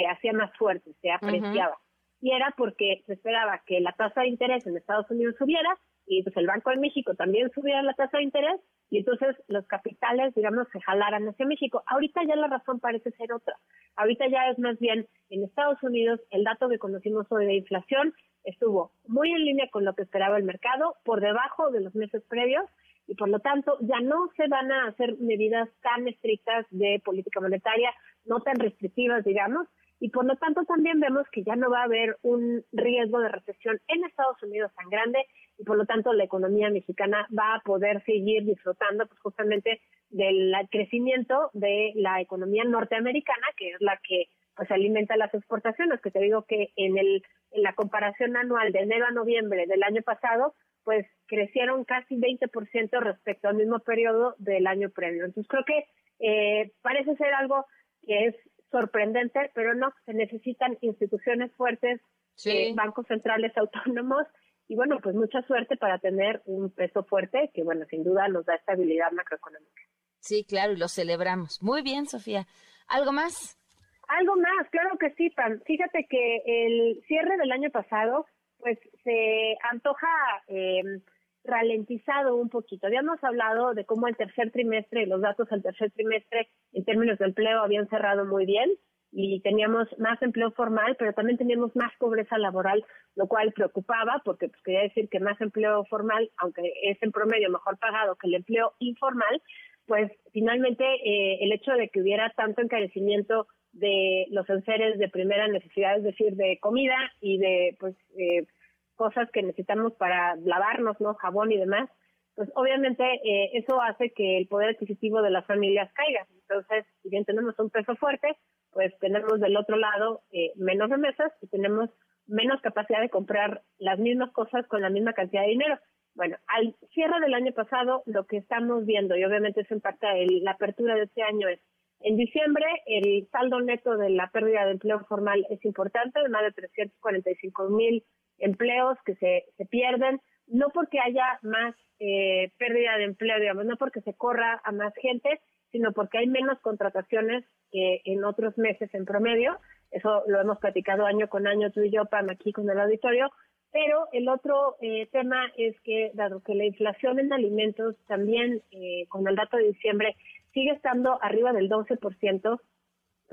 hacía más fuerte, se apreciaba. Y era porque se esperaba que la tasa de interés en Estados Unidos subiera y pues el Banco de México también subiera la tasa de interés y entonces los capitales, digamos, se jalaran hacia México. Ahorita ya la razón parece ser otra. Ahorita ya es más bien en Estados Unidos el dato que conocimos hoy de inflación estuvo muy en línea con lo que esperaba el mercado, por debajo de los meses previos y por lo tanto ya no se van a hacer medidas tan estrictas de política monetaria, no tan restrictivas, digamos, y por lo tanto también vemos que ya no va a haber un riesgo de recesión en Estados Unidos tan grande y por lo tanto la economía mexicana va a poder seguir disfrutando pues justamente del crecimiento de la economía norteamericana, que es la que pues alimenta las exportaciones, que te digo que en el en la comparación anual de enero a noviembre del año pasado, pues crecieron casi 20% respecto al mismo periodo del año previo. Entonces creo que eh, parece ser algo que es sorprendente, pero no, se necesitan instituciones fuertes, eh, bancos centrales autónomos y bueno, pues mucha suerte para tener un peso fuerte que bueno, sin duda nos da estabilidad macroeconómica. Sí, claro, y lo celebramos. Muy bien, Sofía. ¿Algo más? Algo más, claro que sí, Pam. Fíjate que el cierre del año pasado, pues se antoja eh, ralentizado un poquito. Habíamos hablado de cómo el tercer trimestre, los datos del tercer trimestre en términos de empleo habían cerrado muy bien y teníamos más empleo formal, pero también teníamos más pobreza laboral, lo cual preocupaba porque pues, quería decir que más empleo formal, aunque es en promedio mejor pagado que el empleo informal, pues finalmente eh, el hecho de que hubiera tanto encarecimiento de los enseres de primera necesidad, es decir, de comida y de pues eh, cosas que necesitamos para lavarnos, ¿no? Jabón y demás, pues obviamente eh, eso hace que el poder adquisitivo de las familias caiga. Entonces, si bien tenemos un peso fuerte, pues tenemos del otro lado eh, menos remesas y tenemos menos capacidad de comprar las mismas cosas con la misma cantidad de dinero. Bueno, al cierre del año pasado, lo que estamos viendo, y obviamente eso impacta el, la apertura de este año, es en diciembre, el saldo neto de la pérdida de empleo formal es importante, más de 345 mil empleos que se, se pierden, no porque haya más eh, pérdida de empleo, digamos, no porque se corra a más gente, sino porque hay menos contrataciones que en otros meses en promedio. Eso lo hemos platicado año con año tú y yo, Pam, aquí con el auditorio. Pero el otro eh, tema es que, dado que la inflación en alimentos también, eh, con el dato de diciembre, sigue estando arriba del 12%,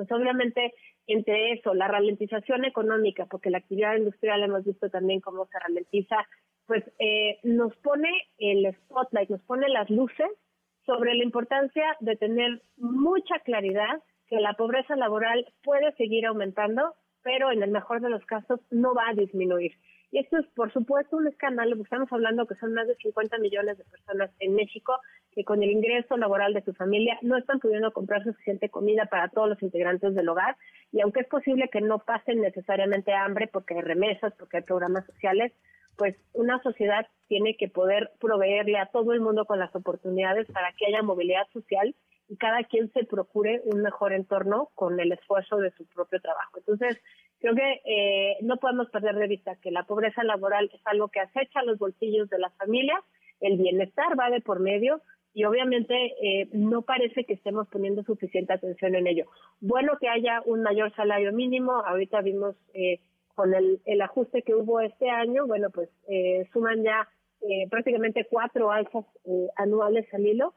pues obviamente entre eso, la ralentización económica, porque la actividad industrial hemos visto también cómo se ralentiza, pues eh, nos pone el spotlight, nos pone las luces sobre la importancia de tener mucha claridad que la pobreza laboral puede seguir aumentando, pero en el mejor de los casos no va a disminuir. Y esto es, por supuesto, un escándalo, porque estamos hablando que son más de 50 millones de personas en México que con el ingreso laboral de su familia no están pudiendo comprar suficiente comida para todos los integrantes del hogar. Y aunque es posible que no pasen necesariamente hambre porque hay remesas, porque hay programas sociales, pues una sociedad tiene que poder proveerle a todo el mundo con las oportunidades para que haya movilidad social y cada quien se procure un mejor entorno con el esfuerzo de su propio trabajo. Entonces, creo que eh, no podemos perder de vista que la pobreza laboral es algo que acecha los bolsillos de las familias, el bienestar va de por medio y obviamente eh, no parece que estemos poniendo suficiente atención en ello. Bueno que haya un mayor salario mínimo, ahorita vimos eh, con el, el, ajuste que hubo este año, bueno, pues eh, suman ya eh, prácticamente cuatro alzas eh, anuales al hilo,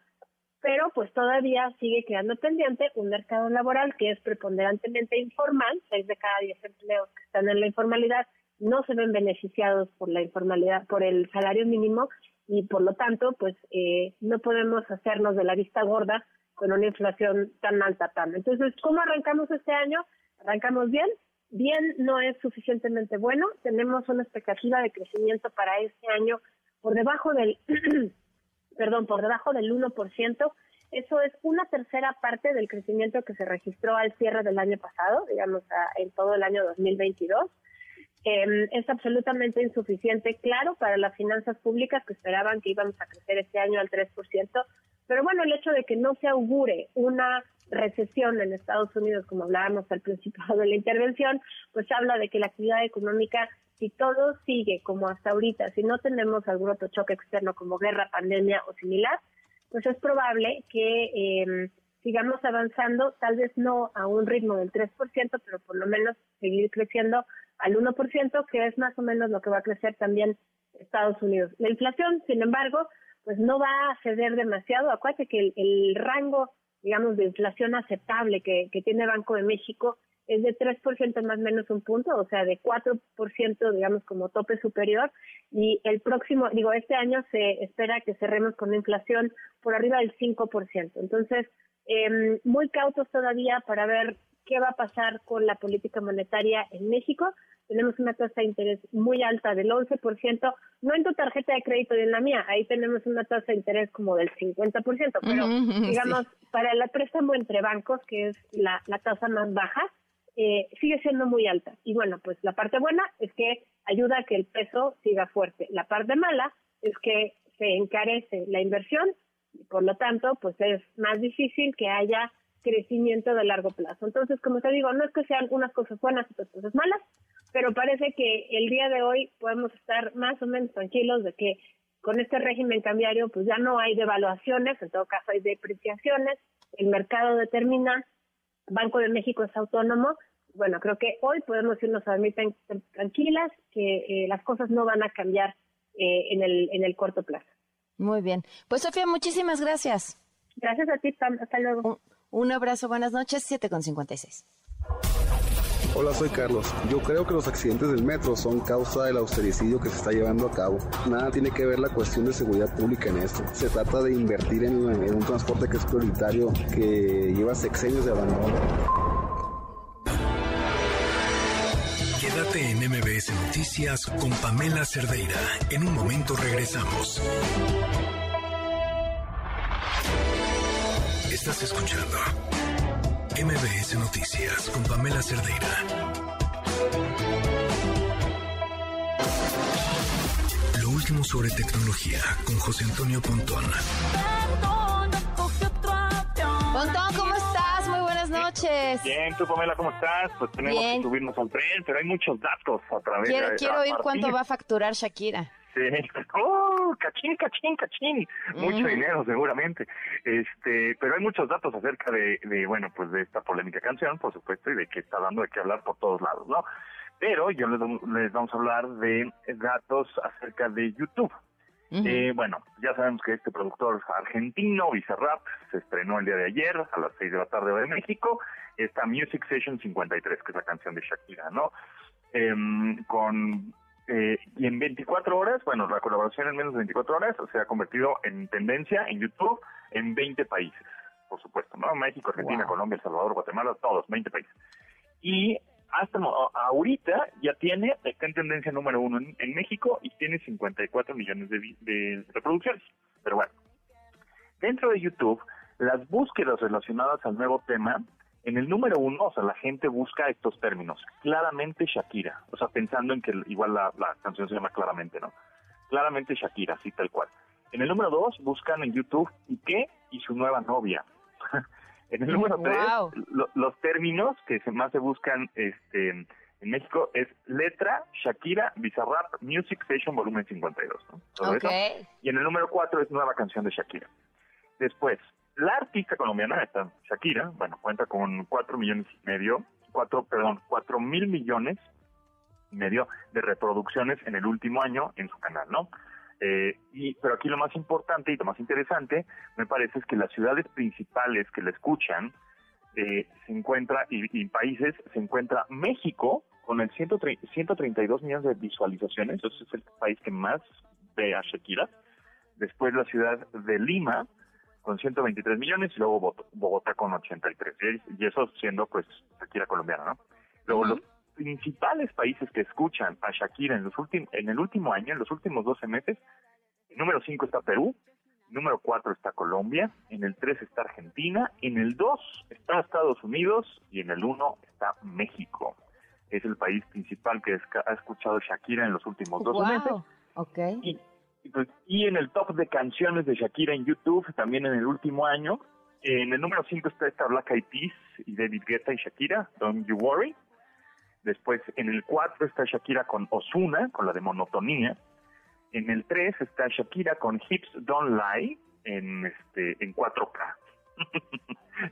pero pues todavía sigue quedando pendiente un mercado laboral que es preponderantemente informal, seis de cada diez empleos que están en la informalidad no se ven beneficiados por la informalidad, por el salario mínimo y por lo tanto pues eh, no podemos hacernos de la vista gorda con una inflación tan alta tan. Entonces, ¿cómo arrancamos este año? Arrancamos bien, bien no es suficientemente bueno, tenemos una expectativa de crecimiento para este año por debajo del perdón, por debajo del 1%. Eso es una tercera parte del crecimiento que se registró al cierre del año pasado, digamos, en todo el año 2022. Em, es absolutamente insuficiente, claro, para las finanzas públicas que esperaban que íbamos a crecer este año al 3%, pero bueno, el hecho de que no se augure una recesión en Estados Unidos, como hablábamos al principio de la intervención, pues habla de que la actividad económica, si todo sigue como hasta ahorita, si no tenemos algún otro choque externo como guerra, pandemia o similar, pues es probable que eh, sigamos avanzando, tal vez no a un ritmo del 3%, pero por lo menos seguir creciendo al 1%, que es más o menos lo que va a crecer también Estados Unidos. La inflación, sin embargo, pues no va a ceder demasiado. Acuérdate que el, rango, digamos, de inflación aceptable que, que tiene Banco de México es de 3% más menos un punto, o sea, de 4%, digamos, como tope superior. Y el próximo, digo, este año se espera que cerremos con una inflación por arriba del 5%. Entonces, eh, muy cautos todavía para ver qué va a pasar con la política monetaria en México. Tenemos una tasa de interés muy alta del 11%, no en tu tarjeta de crédito y en la mía, ahí tenemos una tasa de interés como del 50%, pero digamos, para el préstamo entre bancos, que es la, la tasa más baja, eh, sigue siendo muy alta. Y bueno, pues la parte buena es que ayuda a que el peso siga fuerte. La parte mala es que se encarece la inversión y por lo tanto, pues es más difícil que haya crecimiento de largo plazo. Entonces, como te digo, no es que sean unas cosas buenas y otras cosas malas, pero parece que el día de hoy podemos estar más o menos tranquilos de que con este régimen cambiario pues ya no hay devaluaciones, en todo caso hay depreciaciones, el mercado determina Banco de México es autónomo. Bueno, creo que hoy podemos irnos a dormir tranquilas, que eh, las cosas no van a cambiar eh, en, el, en el corto plazo. Muy bien. Pues Sofía, muchísimas gracias. Gracias a ti, Pam. Hasta luego. Un, abrazo, buenas noches, 7 con 56. Hola, soy Carlos. Yo creo que los accidentes del metro son causa del austericidio que se está llevando a cabo. Nada tiene que ver la cuestión de seguridad pública en esto. Se trata de invertir en, un transporte que es prioritario, que lleva sexenios de abandono. Quédate en MBS Noticias con Pamela Cerdeira. En un momento regresamos. Estás escuchando MBS Noticias con Pamela Cerdeira. Lo último sobre tecnología con José Antonio Pontón. Pontón, ¿cómo estás? Muy buenas noches. Bien, tú Pamela, ¿cómo estás? Pues tenemos que subirnos al tren, pero hay muchos datos a través quiero, de... Quiero oír cuánto va a facturar Shakira. Sí, oh, cachín, cachín, cachín, mucho dinero seguramente. Este, pero hay muchos datos acerca de, de, bueno, pues de esta polémica canción, por supuesto, y de que está dando de qué hablar por todos lados, ¿no? Pero yo les, les vamos a hablar de datos acerca de YouTube. eh, bueno, ya sabemos que este productor argentino, Bizarrap, se estrenó el día de ayer a las 6 de la tarde de México, esta Music Session 53, que es la canción de Shakira, ¿no? Eh, con eh, y en 24 horas, bueno, la colaboración en menos de 24 horas se ha convertido en tendencia en YouTube en 20 países, por supuesto, ¿no? México, Argentina, Colombia, El Salvador, Guatemala, todos, 20 países. Y hasta ahorita ya tiene, está en tendencia número uno en, México y tiene 54 millones de, de reproducciones. Pero bueno, dentro de YouTube, las búsquedas relacionadas al nuevo tema en el número uno, o sea, la gente busca estos términos. Claramente Shakira. O sea, pensando en que igual la, canción se llama Claramente, ¿no? Claramente Shakira, así tal cual. En el número dos, buscan en YouTube qué y su nueva novia. en el número tres, los términos que más se buscan este, en México es letra, Shakira, Bizarrap, Music Station Volumen 52. ¿no? Todo eso. Y en el número cuatro es nueva canción de Shakira. Después, la artista colombiana, esta Shakira, bueno, cuenta con cuatro millones y medio, cuatro, perdón, cuatro mil millones y medio de reproducciones en el último año en su canal, ¿no? Eh, y, pero aquí lo más importante y lo más interesante, me parece, es que las ciudades principales que la escuchan eh, se encuentra, y, países, se encuentra México con el 132 millones de visualizaciones, ese es el país que más ve a Shakira. Después la ciudad de Lima, con 123 millones y luego Bogotá con 83. Y eso siendo pues Shakira colombiana, ¿no? Luego los principales países que escuchan a Shakira en los últimos en el último año, en los últimos 12 meses, el número 5 está Perú, Número 4 está Colombia, en el 3 está Argentina, en el 2 está Estados Unidos y en el 1 está México. Es el país principal que ha escuchado Shakira en los últimos dos meses. Okay. Y, pues, y en el top de canciones de Shakira en YouTube, también en el último año, en el número 5 está esta Black Eyed Peas y David Guetta y Shakira, Don't You Worry. Después en el 4 está Shakira con Osuna, con la de Monotonía. En el 3 está Shakira con Hips Don't Lie en este en 4K.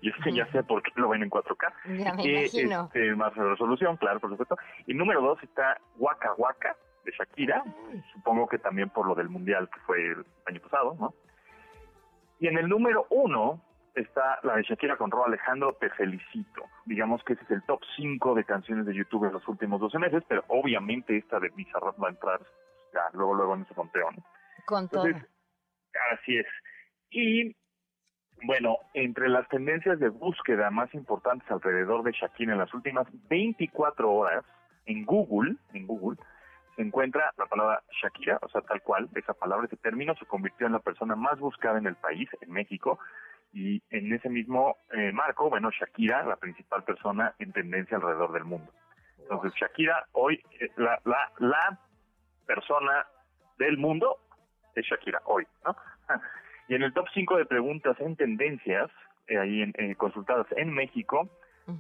Yo sé, ya sé por qué lo ven en 4K. Ya me Eh, imagino. este, más resolución, claro, por supuesto. Y número 2 está Waka Waka de Shakira. Supongo que también por lo del Mundial que fue el año pasado, ¿no? Y en el número 1 está la de Shakira con Ro Alejandro, Te Felicito. Digamos que ese es el top 5 de canciones de YouTube en los últimos 12 meses, pero obviamente esta de Bizarrap va a entrar ya luego, luego en ese conteo, ¿no? Con todo. Así es. Y bueno, entre las tendencias de búsqueda más importantes alrededor de Shakira en las últimas 24 horas, en Google, en Google, se encuentra la palabra Shakira, o sea, tal cual, esa palabra, ese término se convirtió en la persona más buscada en el país, en México, y en ese mismo eh, marco, bueno, Shakira, la principal persona en tendencia alrededor del mundo. Entonces, Shakira hoy, eh, la, la, la persona del mundo es Shakira hoy, ¿no? Y en el top 5 de preguntas en tendencias, eh, ahí en, eh, consultadas en México,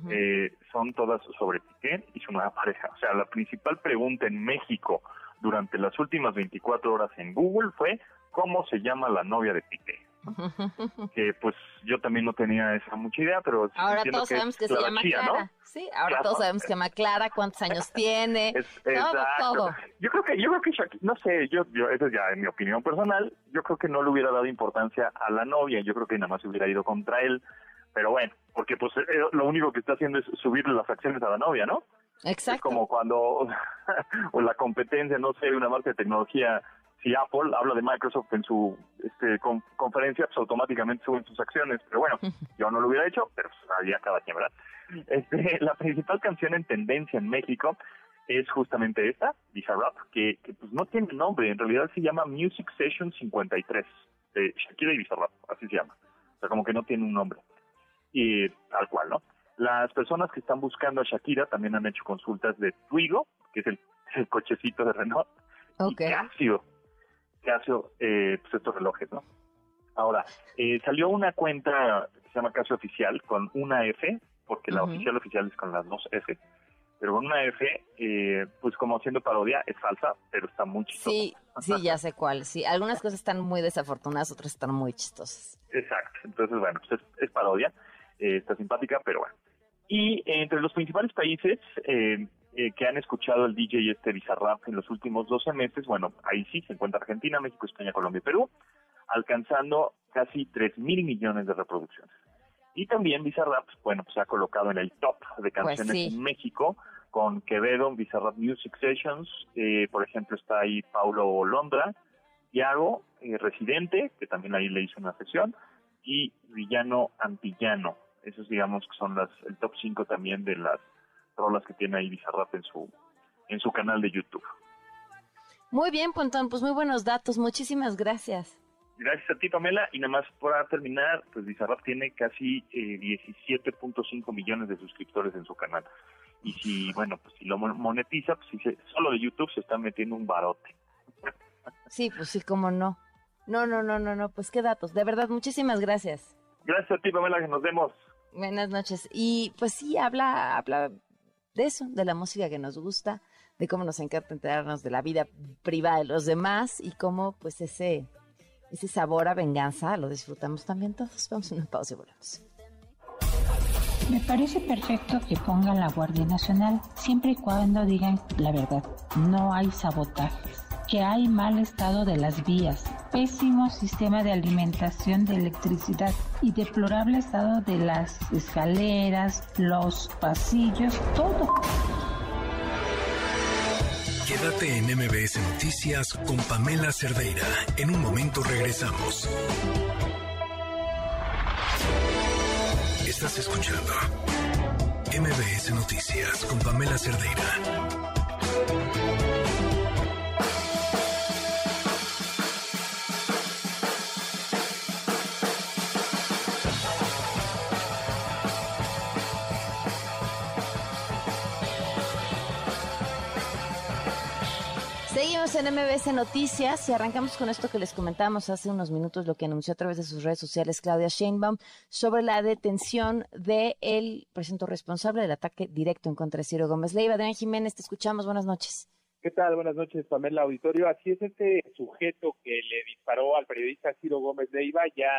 eh, son todas sobre Piqué y su nueva pareja. O sea, la principal pregunta en México durante las últimas 24 horas en Google fue ¿cómo se llama la novia de Piqué? Que pues yo también no tenía esa mucha idea, pero Ahora todos que sabemos que se llama. Clara. Sí, ahora Claro. todos sabemos que se llama Clara, cuántos años tiene. Es- todo, todo. Yo creo que, yo creo que Shakira, no sé, yo, yo, eso es ya en mi opinión personal, yo creo que no le hubiera dado importancia a la novia, yo creo que nada más se hubiera ido contra él, pero bueno, porque pues eh, lo único que está haciendo es subirle las acciones a la novia, ¿no? Exacto. Es como cuando o la competencia, no sé, una marca de tecnología, si Apple habla de Microsoft en su este, con- conferencia, pues automáticamente suben sus acciones. Pero bueno, yo no lo hubiera hecho, pero pues, había cada quien, ¿verdad? Este, la principal canción en tendencia en México es justamente esta, Bizarrap, que, que pues no tiene nombre, en realidad se llama Music Session 53, de Shakira y Bizarrap, así se llama. O sea, como que no tiene un nombre. Y tal cual, ¿no? Las personas que están buscando a Shakira también han hecho consultas de Twigo, que es el, el cochecito de Renault, y Casio, Casio, eh, pues estos relojes, ¿no? Ahora, eh, salió una cuenta que se llama Casio Oficial con una F, porque la oficial oficial es con las dos F, pero con una F, eh, pues como haciendo parodia, es falsa, pero está muy chistosa. Sí, sí, ya sé cuál. Sí, algunas cosas están muy desafortunadas, otras están muy chistosas. Exacto. Entonces, bueno, pues es, es parodia. Eh, está simpática, pero bueno. Y entre los principales países eh, eh, que han escuchado el DJ este Bizarrap en los últimos 12 meses, bueno, ahí sí se encuentra Argentina, México, España, Colombia y Perú, alcanzando casi 3 mil millones de reproducciones. Y también Bizarrap, bueno, pues se ha colocado en el top de canciones sí. en México con Quevedo, Bizarrap Music Sessions, eh, por ejemplo está ahí Paulo Londra, Tiago, eh, Residente, que también ahí le hizo una sesión, y Villano Antillano. Esos digamos que son las el top 5 también de las rolas que tiene ahí Bizarrap en su en su canal de YouTube. Muy bien, Pontón, pues muy buenos datos. Muchísimas gracias. Gracias a ti, Pamela. Y nada más para terminar, pues Bizarrap tiene casi eh, 17.5 millones de suscriptores en su canal. Y si, bueno, pues si lo mon- monetiza, pues si se- solo de YouTube se está metiendo un barote. Sí, pues sí, cómo no. No, no, no, no, no, pues qué datos. De verdad, muchísimas gracias. Gracias a ti, Pamela, que nos vemos. Buenas noches. Y pues sí, habla, habla de eso, de la música que nos gusta, de cómo nos encanta enterarnos de la vida privada de los demás y cómo pues ese, ese sabor a venganza lo disfrutamos también todos. Vamos a una pausa y volvemos. Me parece perfecto que pongan la Guardia Nacional, siempre y cuando digan la verdad. No hay sabotajes, que hay mal estado de las vías, pésimo sistema de alimentación de electricidad y deplorable estado de las escaleras, los pasillos, todo. Quédate en MBS Noticias con Pamela Cerdeira. En un momento regresamos. Estás escuchando MBS Noticias con Pamela Cerdeira. Seguimos en MBS Noticias y arrancamos con esto que les comentábamos hace unos minutos, lo que anunció a través de sus redes sociales Claudia Sheinbaum sobre la detención del el presunto responsable del ataque directo en contra de Ciro Gómez Leiva. Adrián Jiménez, te escuchamos. Buenas noches. ¿Qué tal? Buenas noches, Pamela Auditorio. Así es, este sujeto que le disparó al periodista Ciro Gómez Leiva ya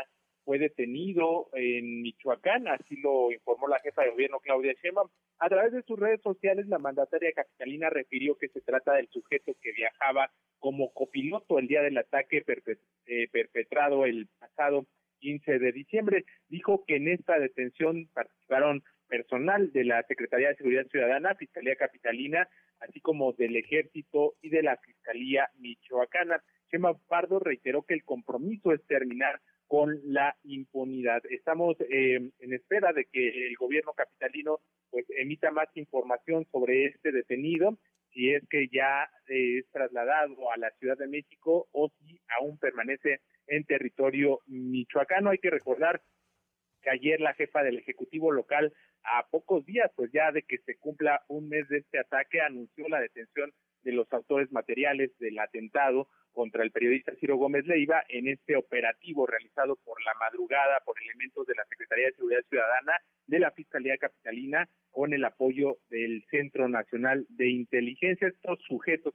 fue detenido en Michoacán, así lo informó la jefa de gobierno Claudia Sheinbaum. A través de sus redes sociales, la mandataria capitalina refirió que se trata del sujeto que viajaba como copiloto el día del ataque eh, perpetrado el pasado 15 de diciembre. Dijo que en esta detención participaron personal de la Secretaría de Seguridad Ciudadana, Fiscalía Capitalina, así como del Ejército y de la Fiscalía Michoacana. Chema Pardo reiteró que el compromiso es terminar con la impunidad. Estamos eh, en espera de que el gobierno capitalino pues emita más información sobre este detenido, si es que ya eh, es trasladado a la Ciudad de México o si aún permanece en territorio michoacano. Hay que recordar que ayer la jefa del Ejecutivo local, a pocos días pues ya de que se cumpla un mes de este ataque, anunció la detención de los autores materiales del atentado contra el periodista Ciro Gómez Leiva en este operativo realizado por la madrugada por elementos de la Secretaría de Seguridad Ciudadana, de la Fiscalía Capitalina, con el apoyo del Centro Nacional de Inteligencia. Estos sujetos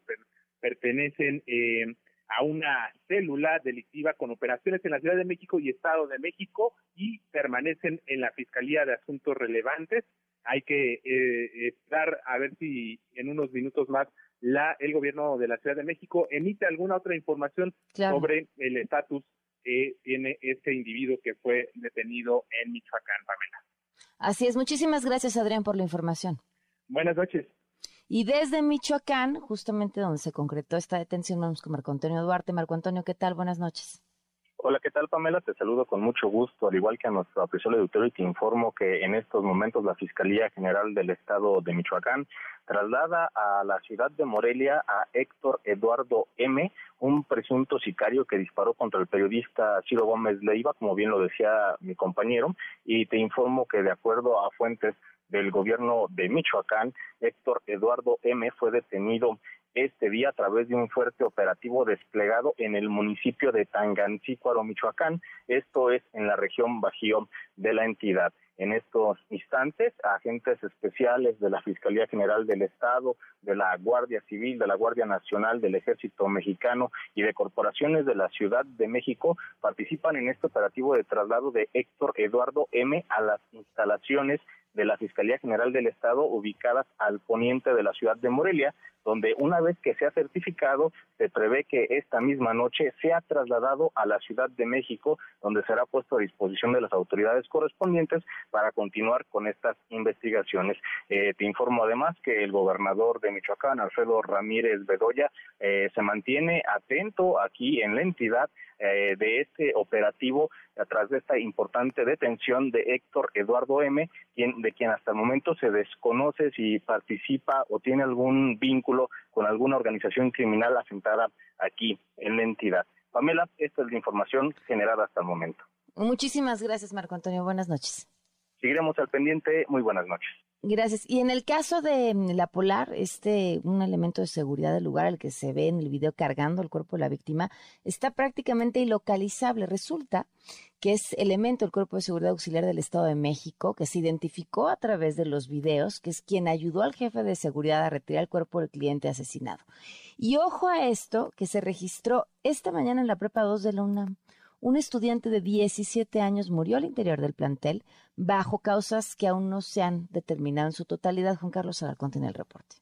pertenecen eh, a una célula delictiva con operaciones en la Ciudad de México y Estado de México y permanecen en la Fiscalía de Asuntos Relevantes. Hay que eh, esperar a ver si en unos minutos más la, el gobierno de la Ciudad de México emite alguna otra información sobre el estatus que tiene este individuo que fue detenido en Michoacán, Pamela. Así es, muchísimas gracias Adrián por la información. Buenas noches. Y desde Michoacán, justamente donde se concretó esta detención, vamos con Marco Antonio Duarte. Marco Antonio, ¿qué tal? Buenas noches. Hola, ¿qué tal Pamela? Te saludo con mucho gusto, al igual que a nuestro apreciado auditorio y te informo que en estos momentos la Fiscalía General del Estado de Michoacán traslada a la ciudad de Morelia a Héctor Eduardo M., un presunto sicario que disparó contra el periodista Ciro Gómez Leiva, como bien lo decía mi compañero, y te informo que de acuerdo a fuentes del gobierno de Michoacán, Héctor Eduardo M. fue detenido este día a través de un fuerte operativo desplegado en el municipio de Tangancícuaro, Michoacán. Esto es en la región Bajío de la entidad. En estos instantes, agentes especiales de la Fiscalía General del Estado, de la Guardia Civil, de la Guardia Nacional, del Ejército Mexicano y de corporaciones de la Ciudad de México participan en este operativo de traslado de Héctor Eduardo M a las instalaciones de la Fiscalía General del Estado ubicadas al poniente de la ciudad de Morelia, donde una vez que sea certificado, se prevé que esta misma noche sea trasladado a la Ciudad de México, donde será puesto a disposición de las autoridades correspondientes para continuar con estas investigaciones. Eh, te informo además que el gobernador de Michoacán, Alfredo Ramírez Bedoya, eh, se mantiene atento aquí en la entidad eh, de este operativo a través de esta importante detención de Héctor Eduardo M., quien, de quien hasta el momento se desconoce si participa o tiene algún vínculo con alguna organización criminal asentada aquí en la entidad. Pamela, esta es la información generada hasta el momento. Muchísimas gracias, Marco Antonio. Buenas noches. Seguiremos al pendiente. Muy buenas noches. Gracias. Y en el caso de mm, la Polar, este, un elemento de seguridad del lugar, el que se ve en el video cargando el cuerpo de la víctima, está prácticamente ilocalizable. Resulta que es elemento del Cuerpo de Seguridad Auxiliar del Estado de México, que se identificó a través de los videos, que es quien ayudó al jefe de seguridad a retirar el cuerpo del cliente asesinado. Y ojo a esto, que se registró esta mañana en la Prepa 2 de la un estudiante de 17 años murió al interior del plantel bajo causas que aún no se han determinado en su totalidad. Juan Carlos Alarcón tiene el reporte.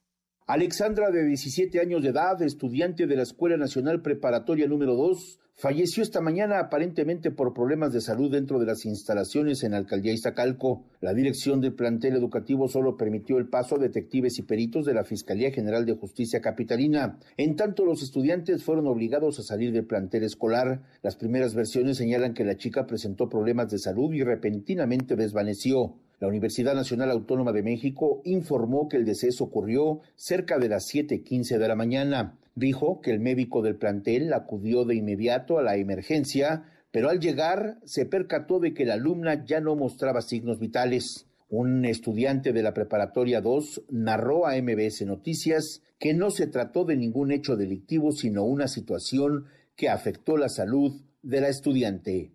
Alexandra, de 17 años de edad, estudiante de la Escuela Nacional Preparatoria número 2, falleció esta mañana aparentemente por problemas de salud dentro de las instalaciones en Alcaldía Iztacalco. La dirección del plantel educativo solo permitió el paso a detectives y peritos de la Fiscalía General de Justicia Capitalina. En tanto, los estudiantes fueron obligados a salir del plantel escolar. Las primeras versiones señalan que la chica presentó problemas de salud y repentinamente desvaneció. La Universidad Nacional Autónoma de México informó que el deceso ocurrió cerca de las 7:15 de la mañana. Dijo que el médico del plantel acudió de inmediato a la emergencia, pero al llegar se percató de que la alumna ya no mostraba signos vitales. Un estudiante de la preparatoria 2 narró a MBS Noticias que no se trató de ningún hecho delictivo, sino una situación que afectó la salud de la estudiante.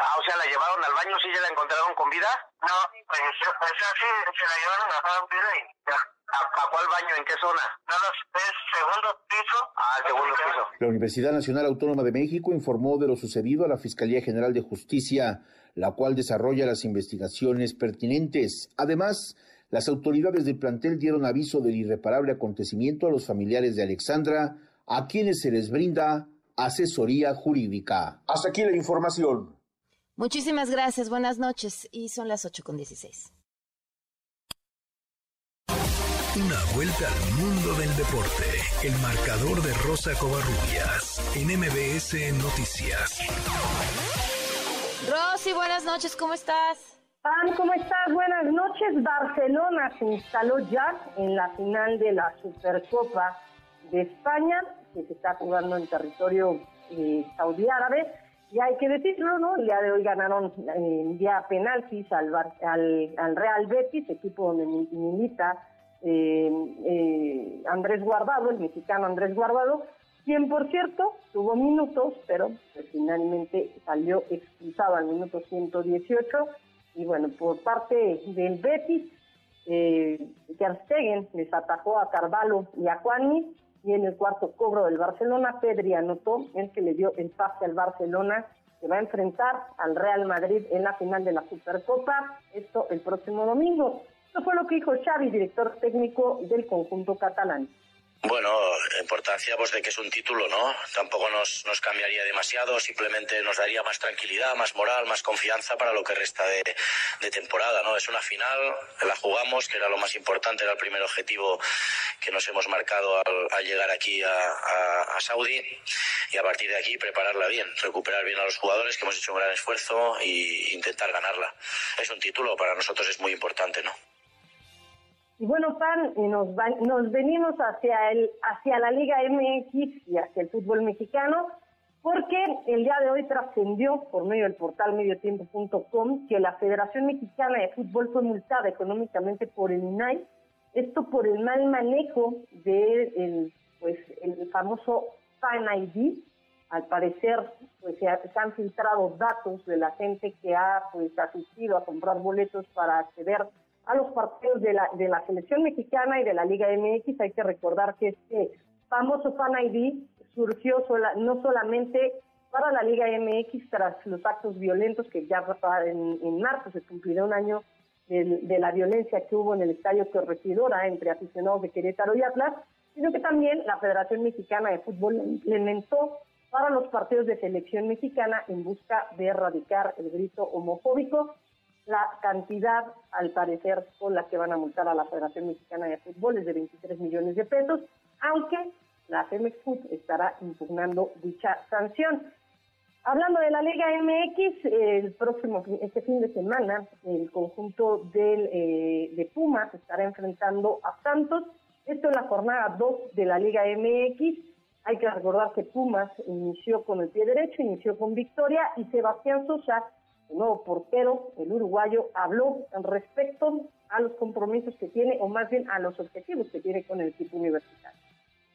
Ah, o sea, la llevaron al baño, ¿sí ya la encontraron con vida? No, falleció, pues sí, se la llevaron la vida y ya. ¿A, cuál baño? ¿En qué zona? No, no, es segundo piso. Ah, segundo piso. La Universidad Nacional Autónoma de México informó de lo sucedido a la Fiscalía General de Justicia, la cual desarrolla las investigaciones pertinentes. Además, las autoridades del plantel dieron aviso del irreparable acontecimiento a los familiares de Alexandra, a quienes se les brinda asesoría jurídica. Hasta aquí la información. Muchísimas gracias, buenas noches y son las 8 con 16. Una vuelta al mundo del deporte. El marcador de Rosa Covarrubias en MBS Noticias. Rosy, buenas noches, ¿cómo estás? Pam, ¿cómo estás? Buenas noches. Barcelona se instaló ya en la final de la Supercopa de España, que se está jugando en territorio eh, saudí árabe. Y hay que decirlo, ¿no? El día de hoy ganaron eh, ya penaltis al, al, Real Betis, equipo donde milita eh, eh, Andrés Guardado, el mexicano Andrés Guardado, quien por cierto tuvo minutos, pero pues, finalmente salió expulsado al minuto 118. Y bueno, por parte del Betis, eh, les atacó a Carvalho y a Juani y en el cuarto cobro del Barcelona, Pedri anotó, el que le dio el pase al Barcelona, que va a enfrentar al Real Madrid en la final de la Supercopa, esto el próximo domingo. Esto fue lo que dijo Xavi, director técnico del conjunto catalán. Bueno, importancia pues de que es un título, ¿no? Tampoco nos, nos cambiaría demasiado, simplemente nos daría más tranquilidad, más moral, más confianza para lo que resta de, de temporada, ¿no? Es una final, la jugamos, que era lo más importante, era el primer objetivo que nos hemos marcado al, al llegar aquí a, a, a, Saudi y a partir de aquí prepararla bien, recuperar bien a los jugadores que hemos hecho un gran esfuerzo e intentar ganarla. Es un título, para nosotros es muy importante, ¿no? Y bueno, Pan, nos, nos venimos hacia, el, hacia la Liga MX y hacia el fútbol mexicano, porque el día de hoy trascendió por medio del portal mediotiempo.com que la Federación Mexicana de Fútbol fue multada económicamente por el INAI, esto por el mal manejo del de pues, el famoso Fan ID. Al parecer, pues se, se, han filtrado datos de la gente que ha pues asistido a comprar boletos para acceder a los partidos de la, de la selección mexicana y de la Liga MX. Hay que recordar que este famoso Fan ID surgió no solamente para la Liga MX tras los actos violentos que ya en, en marzo se cumplirá un año de, de, la violencia que hubo en el estadio Corregidora entre aficionados de Querétaro y Atlas, sino que también la Federación Mexicana de Fútbol implementó para los partidos de selección mexicana en busca de erradicar el grito homofóbico la cantidad, al parecer, con la que van a multar a la Federación Mexicana de Fútbol es de 23 millones de pesos, aunque la Femex estará impugnando dicha sanción. Hablando de la Liga MX, el próximo este fin de semana el conjunto del, eh, de Pumas estará enfrentando a Santos. Esto en la jornada 2 de la Liga MX. Hay que recordar que Pumas inició con el pie derecho, inició con victoria y Sebastián Sosa el nuevo portero, el uruguayo, habló respecto a los compromisos que tiene, o más bien a los objetivos que tiene con el equipo universitario.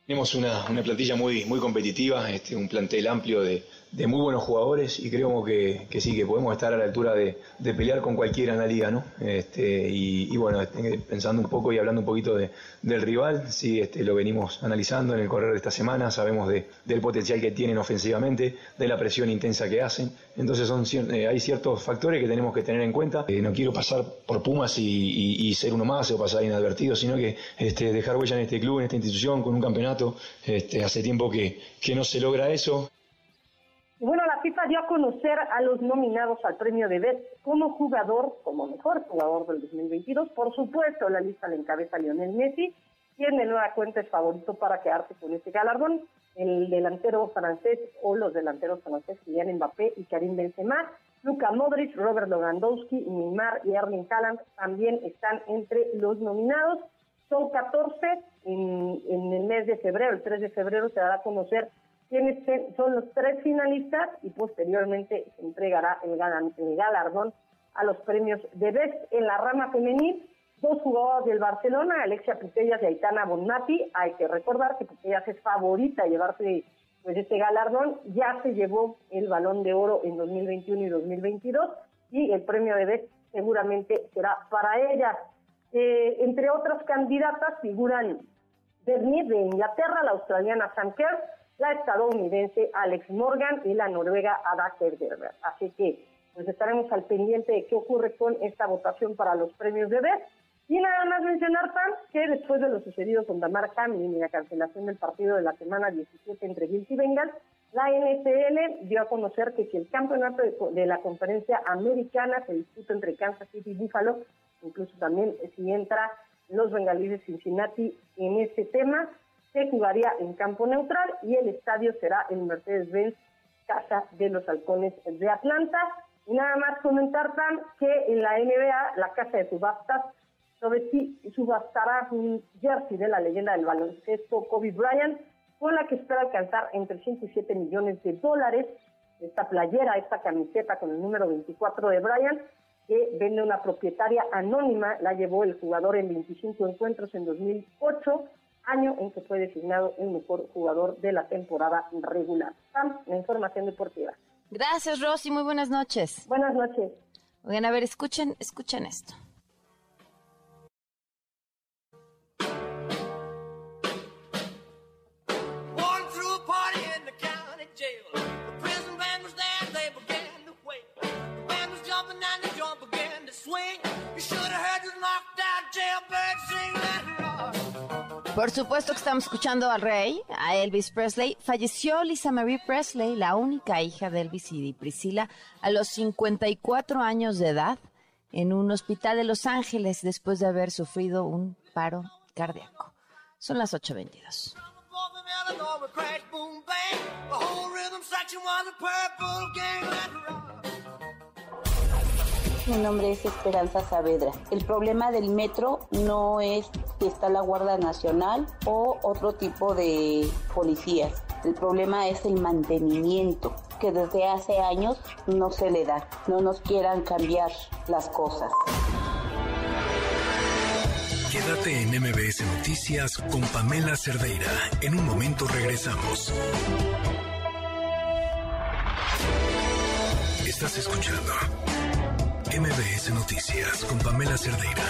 Tenemos una, una plantilla muy, muy competitiva, este, un plantel amplio de, de muy buenos jugadores y creo que, que, sí, que podemos estar a la altura de, de pelear con cualquiera en la liga, ¿no? Este, y, y, bueno, este, pensando un poco y hablando un poquito de, del rival, sí, este, lo venimos analizando en el correr de esta semana, sabemos de, del potencial que tienen ofensivamente, de la presión intensa que hacen, entonces son, eh, hay ciertos factores que tenemos que tener en cuenta. Eh, no quiero pasar por Pumas y, y, y, ser uno más o pasar inadvertido, sino que este, dejar huella en este club, en esta institución, con un campeonato este, hace tiempo que, que no se logra eso. Bueno, la FIFA dio a conocer a los nominados al premio de BET como jugador, como mejor jugador del 2022. Por supuesto, la lista le encabeza Lionel Messi, quien de nueva cuenta es favorito para quedarse con este galardón. El delantero francés o los delanteros franceses Kylian Mbappé y Karim Benzema, Luka Modric, Robert Lewandowski, Neymar y Erling Haaland también están entre los nominados. Son 14 en, en, el mes de febrero, el 3 de febrero se dará a conocer son los tres finalistas y posteriormente se entregará el, galardón a los premios de Best en la rama femenil. Dos jugadores del Barcelona, Alexia Putellas y Aitana Bonmati. Hay que recordar que Putellas es favorita a llevarse pues este galardón. Ya se llevó el balón de oro en 2021 y 2022 y el premio de Best seguramente será para ella. Eh, entre otras candidatas figuran Bernier de Inglaterra, la australiana Sam Kerr, la estadounidense Alex Morgan y la noruega Ada Hegerberg. Así que pues estaremos al pendiente de qué ocurre con esta votación para los premios de BES. Y nada más mencionar, Pam, que después de lo sucedido con Damar Hamlin y la cancelación del partido de la semana 17 entre Bills y Bengals, la NFL dio a conocer que si el campeonato de, la conferencia americana se disputa entre Kansas City y Buffalo, incluso también si entra los bengalíes de Cincinnati en ese tema, se jugaría en campo neutral y el estadio será el Mercedes-Benz Casa de los Halcones de Atlanta. Y nada más comentar, tan que en la NBA, la Casa de Subastas subastará un jersey de la leyenda del baloncesto Kobe Bryant, con la que espera alcanzar entre 107 millones de dólares. Esta playera, esta camiseta con el número 24 de Bryant, que vende una propietaria anónima, la llevó el jugador en 25 encuentros en 2008 año en que fue designado el mejor jugador de la temporada regular. Sam, la información deportiva. Gracias, Rosy. Muy buenas noches. Buenas noches. Oigan, a ver, escuchen, escuchen esto. Por supuesto que estamos escuchando al rey, a Elvis Presley. Falleció Lisa Marie Presley, la única hija de Elvis y Priscilla, a los 54 años de edad en un hospital de Los Ángeles después de haber sufrido un paro cardíaco. Son las 8.22. Mi nombre es Esperanza Saavedra. El problema del metro no es que está la Guardia Nacional o otro tipo de policías. El problema es el mantenimiento, que desde hace años no se le da. No nos quieran cambiar las cosas. Quédate en MBS Noticias con Pamela Cerdeira. En un momento regresamos. Estás escuchando MBS Noticias con Pamela Cerdeira.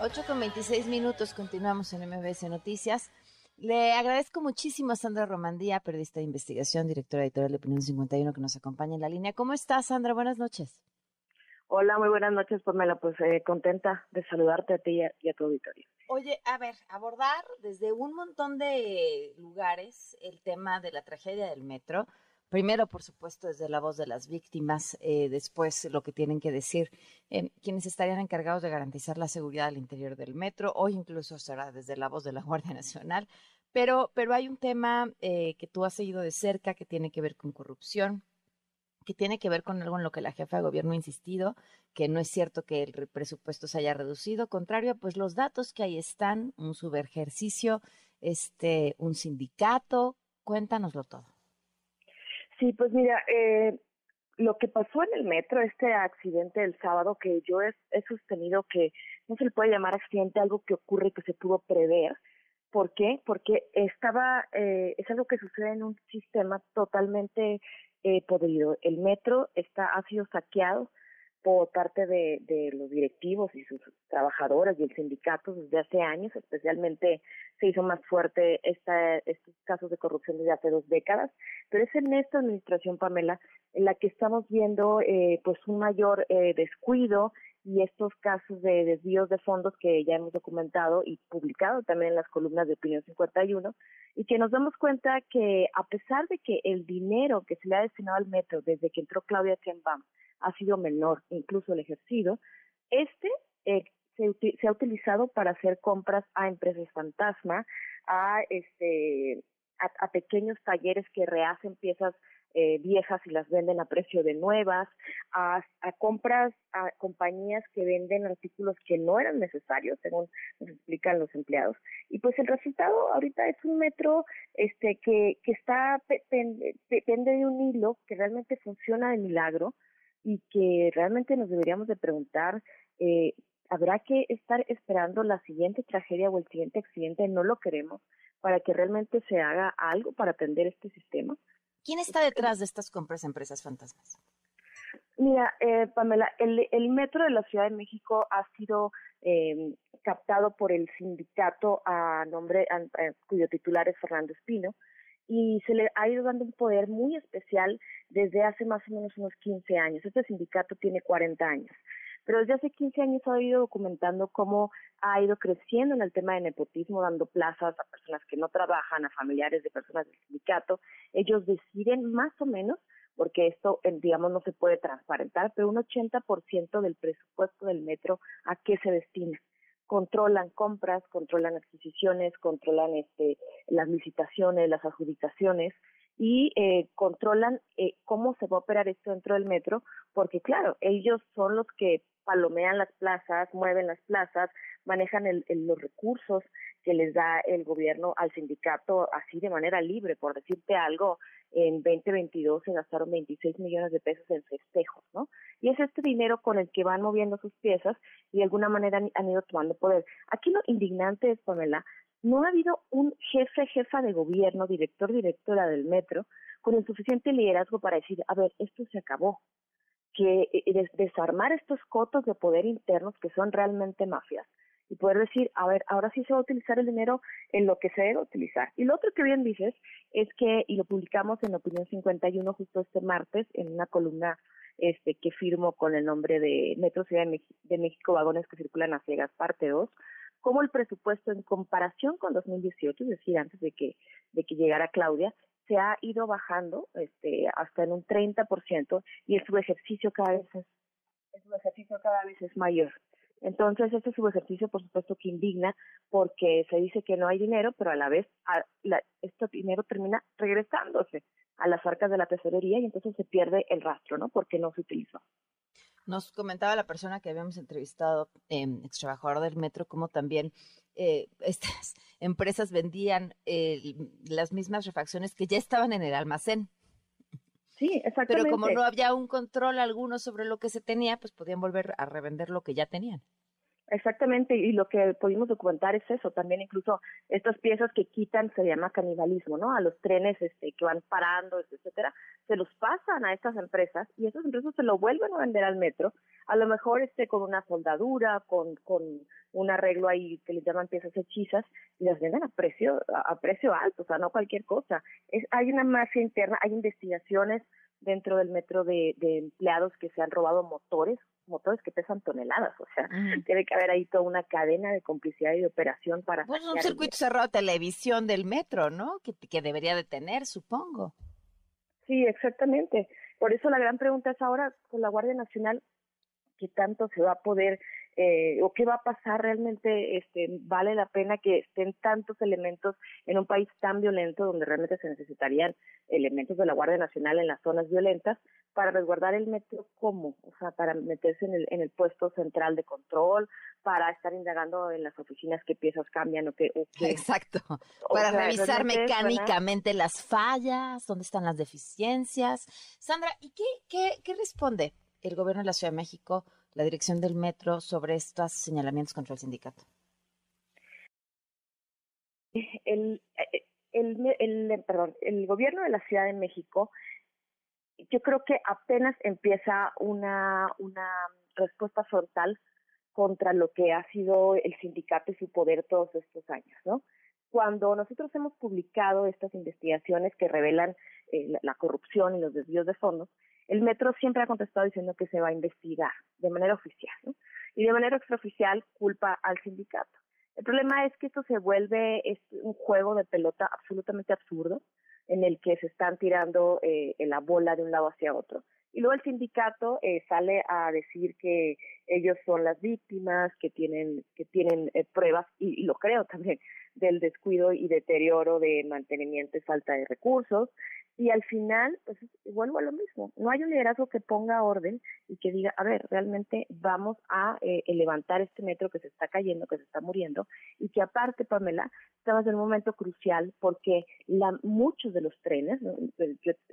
Ocho con 26 minutos, continuamos en MBS Noticias. Le agradezco muchísimo a Sandra Romandía, periodista de investigación, directora editorial de Opinión 51, que nos acompaña en la línea. ¿Cómo estás, Sandra? Buenas noches. Hola, muy buenas noches, Pamela. Pues eh, contenta de saludarte a ti y a, tu auditorio. Oye, a ver, abordar desde un montón de lugares el tema de la tragedia del metro. Primero, por supuesto, desde la voz de las víctimas, eh, después lo que tienen que decir eh, quienes estarían encargados de garantizar la seguridad al interior del metro, hoy incluso será desde la voz de la Guardia Nacional. Pero, pero hay un tema que tú has seguido de cerca que tiene que ver con corrupción, que tiene que ver con algo en lo que la jefa de gobierno ha insistido, que no es cierto que el presupuesto se haya reducido, contrario, pues los datos que ahí están, un subejercicio, este, un sindicato, cuéntanoslo todo. Sí, pues mira, eh, lo que pasó en el metro, este accidente del sábado, que yo he, sostenido que no se le puede llamar accidente, algo que ocurre que se pudo prever. ¿Por qué? Porque estaba, eh, es algo que sucede en un sistema totalmente eh, podrido. El metro está, ha sido saqueado por parte de, de los directivos y sus trabajadores y el sindicato desde hace años, especialmente se hizo más fuerte esta, estos casos de corrupción desde hace dos décadas, pero es en esta administración, Pamela, en la que estamos viendo eh, pues un mayor eh, descuido y estos casos de desvíos de fondos que ya hemos documentado y publicado también en las columnas de Opinión 51 y que nos damos cuenta que a pesar de que el dinero que se le ha destinado al metro desde que entró Claudia Sheinbaum ha sido menor, incluso el ejercido, este eh, se, se, ha utilizado para hacer compras a empresas fantasma, a este a, pequeños talleres que rehacen piezas eh, viejas y las venden a precio de nuevas, a, a, compras a compañías que venden artículos que no eran necesarios, según nos explican los empleados. Y pues el resultado ahorita es un metro este que, que está depende de un hilo que realmente funciona de milagro y que realmente nos deberíamos de preguntar eh, habrá que estar esperando la siguiente tragedia o el siguiente accidente, no lo queremos, para que realmente se haga algo para atender este sistema. ¿Quién está detrás de estas compras empresas fantasmas? Mira, eh, Pamela, el, el, metro de la Ciudad de México ha sido eh, captado por el sindicato a nombre a, a, cuyo titular es Fernando Espino y se le ha ido dando un poder muy especial desde hace más o menos unos 15 años. Este sindicato tiene 40 años pero desde hace 15 años ha ido documentando cómo ha ido creciendo en el tema de nepotismo, dando plazas a personas que no trabajan, a familiares de personas del sindicato. Ellos deciden más o menos, porque esto, digamos, no se puede transparentar, pero un 80% del presupuesto del metro, ¿a qué se destina? controlan compras, controlan adquisiciones, controlan este, las licitaciones, las adjudicaciones y eh, controlan eh, cómo se va a operar esto dentro del metro, porque claro, ellos son los que palomean las plazas, mueven las plazas, manejan el, los recursos que les da el gobierno al sindicato así de manera libre. Por decirte algo, en 2022 se gastaron 26 millones de pesos en festejos, ¿no? Y es este dinero con el que van moviendo sus piezas y de alguna manera han, han ido tomando poder. Aquí lo indignante es, Pamela, no ha habido un jefe, jefa de gobierno, director, directora del metro, con el suficiente liderazgo para decir, a ver, esto se acabó, que eh, desarmar estos cotos de poder internos que son realmente mafias y poder decir, a ver, ahora sí se va a utilizar el dinero en lo que se debe utilizar. Y lo otro que bien dices es que, y lo publicamos en Opinión 51 justo este martes, en una columna este que firmo con el nombre de Metro Ciudad de, de México, Vagones que Circulan a Ciegas, parte 2, como el presupuesto en comparación con 2018, es decir, antes de que, de que llegara Claudia, se ha ido bajando este, hasta en un 30% y el subejercicio cada vez es, el subejercicio cada vez es mayor. Entonces, este subejercicio, por supuesto, que indigna porque se dice que no hay dinero, pero a la vez a, la, este dinero termina regresándose a las arcas de la tesorería y entonces se pierde el rastro, ¿no? Porque no se utilizó. Nos comentaba la persona que habíamos entrevistado, eh, ex trabajador del metro, como también eh, estas empresas vendían eh, las mismas refacciones que ya estaban en el almacén. Sí, exactamente. Pero como no había un control alguno sobre lo que se tenía, pues podían volver a revender lo que ya tenían. Exactamente, y lo que pudimos documentar es eso, también incluso estas piezas que quitan se llama canibalismo, ¿no? A los trenes este, que van parando, etcétera, se los pasan a estas empresas y esas empresas se lo vuelven a vender al metro, a lo mejor este con una soldadura, con, con un arreglo ahí que les llaman piezas hechizas y las venden a precio, a, precio alto, o sea, no cualquier cosa. Es, hay una mafia interna, hay investigaciones dentro del metro de, de empleados que se han robado motores motores que pesan toneladas, o sea, tiene que haber ahí toda una cadena de complicidad y de operación para... Pues un circuito cerrado de televisión del metro, ¿no? Que, que debería de tener, supongo. Sí, exactamente. Por eso la gran pregunta es ahora con la Guardia Nacional, ¿qué tanto se va a poder eh, o qué va a pasar realmente, este, vale la pena que estén tantos elementos en un país tan violento donde realmente se necesitarían elementos de la Guardia Nacional en las zonas violentas para resguardar el metro cómo, o sea, para meterse en el, en el puesto central de control, para estar indagando en las oficinas qué piezas cambian o qué. Exacto, para revisar mecánicamente las fallas, dónde están las deficiencias. Sandra, ¿y qué, qué, qué responde el gobierno de la Ciudad de México? La dirección del metro sobre estos señalamientos contra el sindicato? El, el, el, perdón, el gobierno de la Ciudad de México, yo creo que apenas empieza una, una respuesta frontal contra lo que ha sido el sindicato y su poder todos estos años, ¿no? Cuando nosotros hemos publicado estas investigaciones que revelan eh, la, la, corrupción y los desvíos de fondos, el metro siempre ha contestado diciendo que se va a investigar de manera oficial. Y de manera extraoficial culpa al sindicato. El problema es que esto se vuelve es un juego de pelota absolutamente absurdo en el que se están tirando eh, la bola de un lado hacia otro. Y luego el sindicato eh, sale a decir que ellos son las víctimas, que tienen, que tienen eh, pruebas, y, y, lo creo también, del descuido y deterioro de mantenimiento y falta de recursos, y al final, pues vuelvo a lo mismo, no hay un liderazgo que ponga orden y que diga, a ver, realmente vamos a eh, levantar este metro que se está cayendo, que se está muriendo, y que aparte, Pamela, estamos en un momento crucial porque la, muchos de los trenes,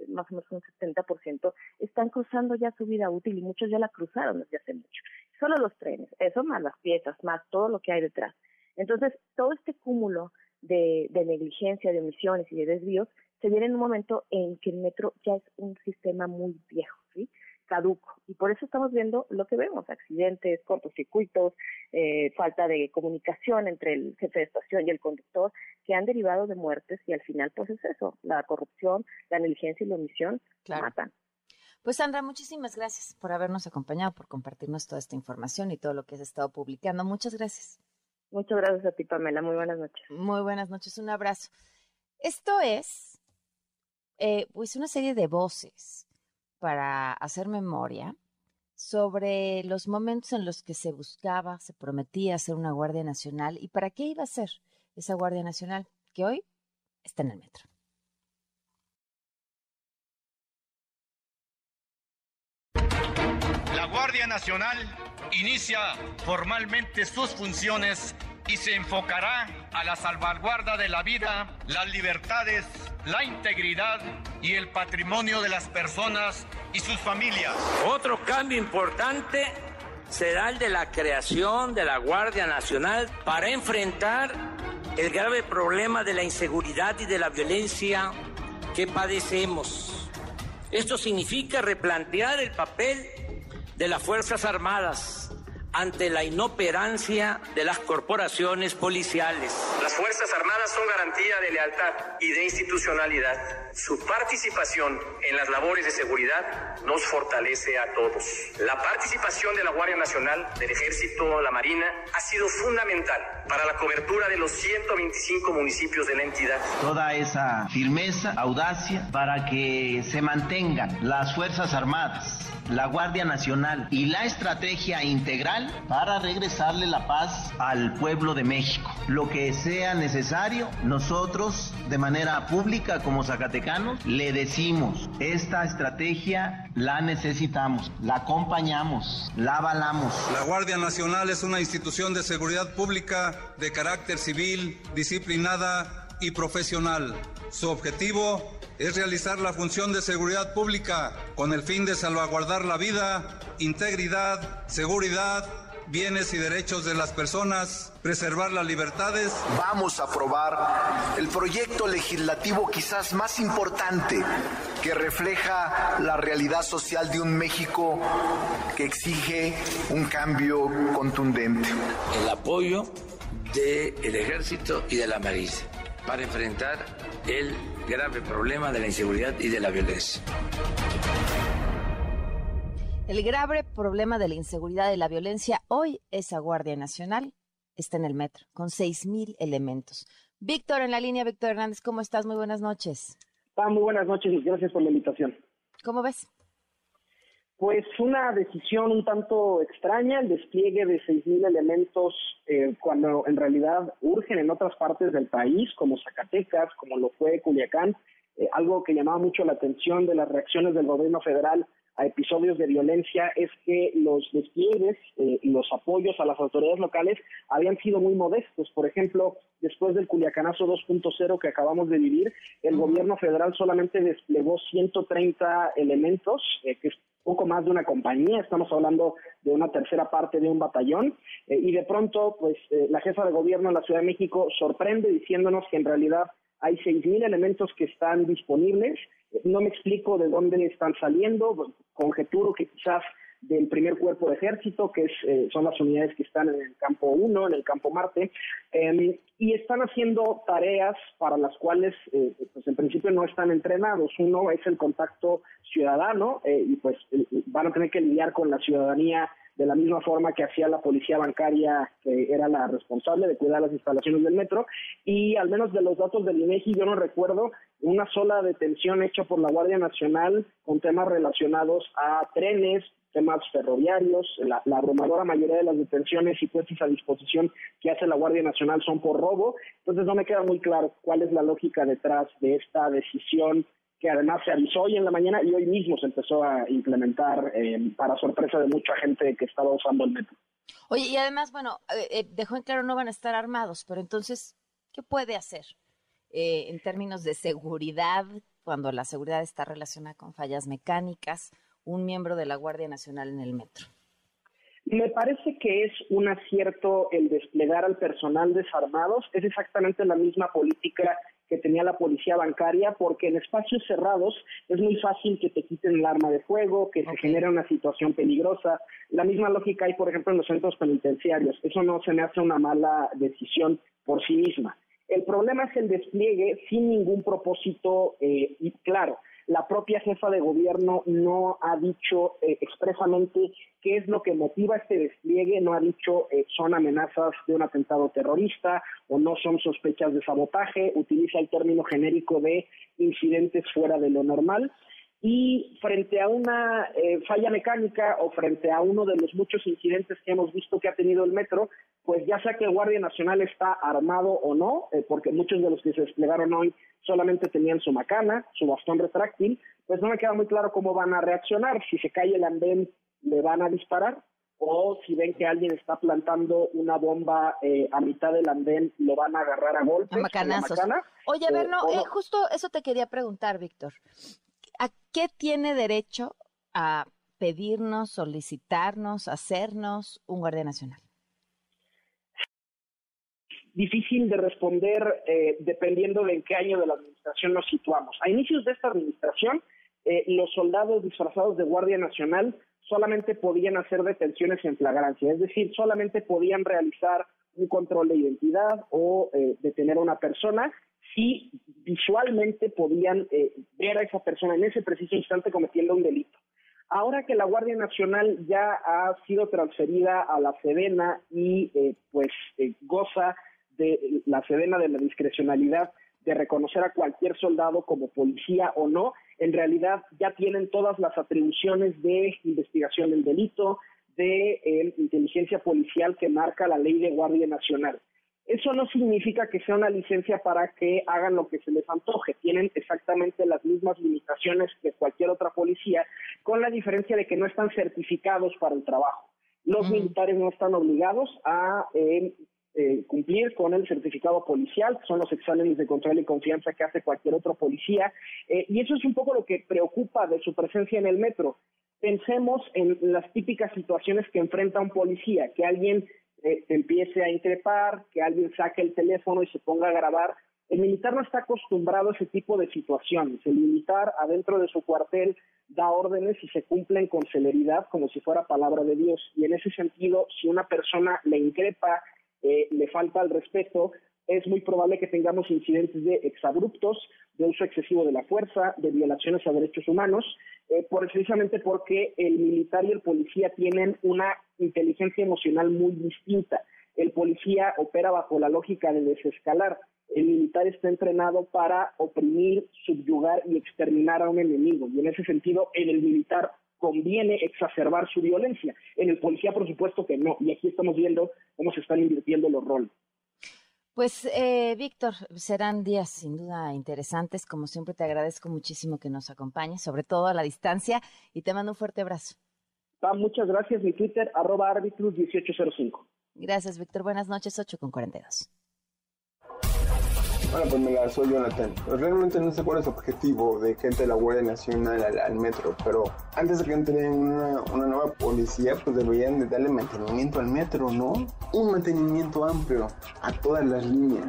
más o menos un 70%, están cruzando ya su vida útil y muchos ya la cruzaron desde hace mucho. Solo los trenes, eso más las piezas, más todo lo que hay detrás. Entonces, todo este cúmulo de negligencia, de omisiones y de desvíos se viene en un momento en que el metro ya es un sistema muy viejo, ¿sí? caduco. Y por eso estamos viendo lo que vemos, accidentes, cortocircuitos, eh, falta de comunicación entre el jefe de estación y el conductor, que han derivado de muertes y al final pues es eso, la corrupción, la negligencia y la omisión matan. Pues Sandra, muchísimas gracias por habernos acompañado, por compartirnos toda esta información y todo lo que has estado publicando. Muchas gracias. Muchas gracias a ti, Pamela. Muy buenas noches. Muy buenas noches. Un abrazo. Esto es eh, pues una serie de voces para hacer memoria sobre los momentos en los que se buscaba, se prometía hacer una Guardia Nacional y para qué iba a ser esa Guardia Nacional que hoy está en el metro. La Guardia Nacional inicia formalmente sus funciones y se enfocará a la salvaguarda de la vida, las libertades, la integridad y el patrimonio de las personas y sus familias. Otro cambio importante será el de la creación de la Guardia Nacional para enfrentar el grave problema de la inseguridad y de la violencia que padecemos. Esto significa replantear el papel de las Fuerzas Armadas ante la inoperancia de las corporaciones policiales. Las Fuerzas Armadas son garantía de lealtad y de institucionalidad. Su participación en las labores de seguridad nos fortalece a todos. La participación de la Guardia Nacional, del Ejército, la Marina, ha sido fundamental para la cobertura de los 125 municipios de la entidad. Toda esa firmeza, audacia, para que se mantengan las Fuerzas Armadas, la Guardia Nacional y la estrategia integral para regresarle la paz al pueblo de México. Lo que sea necesario, nosotros de manera pública como zacatecanos le decimos, esta estrategia la necesitamos, la acompañamos, la avalamos. La Guardia Nacional es una institución de seguridad pública de carácter civil, disciplinada y profesional. Su objetivo es realizar la función de seguridad pública con el fin de salvaguardar la vida, integridad, seguridad, bienes y derechos de las personas, preservar las libertades. Vamos a aprobar el proyecto legislativo quizás más importante que refleja la realidad social de un México que exige un cambio contundente. El apoyo del ejército y de la marina para enfrentar el grave problema de la inseguridad y de la violencia. El grave problema de la inseguridad y la violencia hoy esa Guardia Nacional está en el metro con seis mil elementos. Víctor en la línea, Víctor Hernández, ¿cómo estás? Muy buenas noches. Ah, muy buenas noches y gracias por la invitación. ¿Cómo ves? Pues una decisión un tanto extraña, el despliegue de seis mil elementos eh, cuando en realidad urgen en otras partes del país, como Zacatecas, como lo fue Culiacán, eh, algo que llamaba mucho la atención de las reacciones del gobierno federal a episodios de violencia es que los despliegues eh, y los apoyos a las autoridades locales habían sido muy modestos. Por ejemplo, después del Culiacanazo 2.0 que acabamos de vivir, el gobierno federal solamente desplegó 130 elementos, eh, que es poco más de una compañía, estamos hablando de una tercera parte de un batallón, eh, y de pronto, pues la jefa de gobierno en la Ciudad de México sorprende diciéndonos que en realidad hay 6.000 elementos que están disponibles. No me explico de dónde están saliendo. Conjeturo que quizás del primer cuerpo de ejército, que es, eh, son las unidades que están en el campo 1, en el campo Marte, em, y están haciendo tareas para las cuales, eh, pues en principio no están entrenados. Uno es el contacto ciudadano, eh, y pues van a tener que lidiar con la ciudadanía de la misma forma que hacía la policía bancaria, que era la responsable de cuidar las instalaciones del metro, y al menos de los datos del INEGI yo no recuerdo una sola detención hecha por la Guardia Nacional con temas relacionados a trenes, temas ferroviarios, la, la, abrumadora mayoría de las detenciones y puestas a disposición que hace la Guardia Nacional son por robo, entonces no me queda muy claro cuál es la lógica detrás de esta decisión que además se avisó hoy en la mañana y hoy mismo se empezó a implementar eh, para sorpresa de mucha gente que estaba usando el metro. Oye, y además, bueno, eh, eh, dejó en claro no van a estar armados, pero entonces, ¿qué puede hacer en términos de seguridad cuando la seguridad está relacionada con fallas mecánicas un miembro de la Guardia Nacional en el metro? Me parece que es un acierto el desplegar al personal desarmados. Es exactamente la misma política que tenía la policía bancaria, porque en espacios cerrados es muy fácil que te quiten el arma de fuego, que se genere una situación peligrosa. La misma lógica hay, por ejemplo, en los centros penitenciarios. Eso no se me hace una mala decisión por sí misma. El problema es el despliegue sin ningún propósito eh, claro la propia jefa de gobierno no ha dicho eh, expresamente qué es lo que motiva este despliegue, no ha dicho eh, son amenazas de un atentado terrorista o no son sospechas de sabotaje, utiliza el término genérico de incidentes fuera de lo normal y frente a una eh, falla mecánica o frente a uno de los muchos incidentes que hemos visto que ha tenido el metro, pues ya sea que el Guardia Nacional está armado o no, eh, porque muchos de los que se desplegaron hoy solamente tenían su macana, su bastón retráctil, pues no me queda muy claro cómo van a reaccionar. Si se cae el andén, le van a disparar, o si ven que alguien está plantando una bomba eh, a mitad del andén, lo van a agarrar a golpes. A macanazos. Oye, a ver, no, justo eso te quería preguntar, Víctor. ¿A qué tiene derecho a pedirnos, solicitarnos, hacernos un guardia nacional? Difícil de responder eh, dependiendo de en qué año de la administración nos situamos. A inicios de esta administración, eh, los soldados disfrazados de Guardia Nacional solamente podían hacer detenciones en flagrancia, es decir, solamente podían realizar un control de identidad o eh, detener a una persona y visualmente podían eh, ver a esa persona en ese preciso instante cometiendo un delito. Ahora que la Guardia Nacional ya ha sido transferida a la Sedena y eh, pues eh, goza de la Sedena de la discrecionalidad de reconocer a cualquier soldado como policía o no, en realidad ya tienen todas las atribuciones de investigación del delito, de inteligencia policial que marca la ley de Guardia Nacional. Eso no significa que sea una licencia para que hagan lo que se les antoje. Tienen exactamente las mismas limitaciones que cualquier otra policía, con la diferencia de que no están certificados para el trabajo. Los militares no están obligados a eh, eh, cumplir con el certificado policial, que son los exámenes de control y confianza que hace cualquier otro policía. Eh, y eso es un poco lo que preocupa de su presencia en el metro. Pensemos en las típicas situaciones que enfrenta un policía, que alguien eh, empiece a increpar, que alguien saque el teléfono y se ponga a grabar. El militar no está acostumbrado a ese tipo de situaciones. El militar adentro de su cuartel da órdenes y se cumplen con celeridad como si fuera palabra de Dios. Y en ese sentido, si una persona le increpa, eh, le falta el respeto, es muy probable que tengamos incidentes de exabruptos, de uso excesivo de la fuerza, de violaciones a derechos humanos, eh, precisamente porque el militar y el policía tienen una inteligencia emocional muy distinta. El policía opera bajo la lógica de desescalar. El militar está entrenado para oprimir, subyugar y exterminar a un enemigo. Y en ese sentido, en el militar conviene exacerbar su violencia. En el policía, por supuesto que no. Y aquí estamos viendo cómo se están invirtiendo los roles. Pues, eh, Víctor, serán días sin duda interesantes. Como siempre, te agradezco muchísimo que nos acompañes, sobre todo a la distancia, y te mando un fuerte abrazo. Ah, muchas gracias. Mi Twitter, arroba arbitrus 1805. Gracias, Víctor. Buenas noches, 8 con 42. Bueno, pues me la soy Jonathan. Pues realmente no sé cuál es el objetivo de gente de la Guardia Nacional al, metro, pero antes de que tener una, una, nueva policía, pues deberían de darle mantenimiento al metro, ¿no? Un mantenimiento amplio a todas las líneas.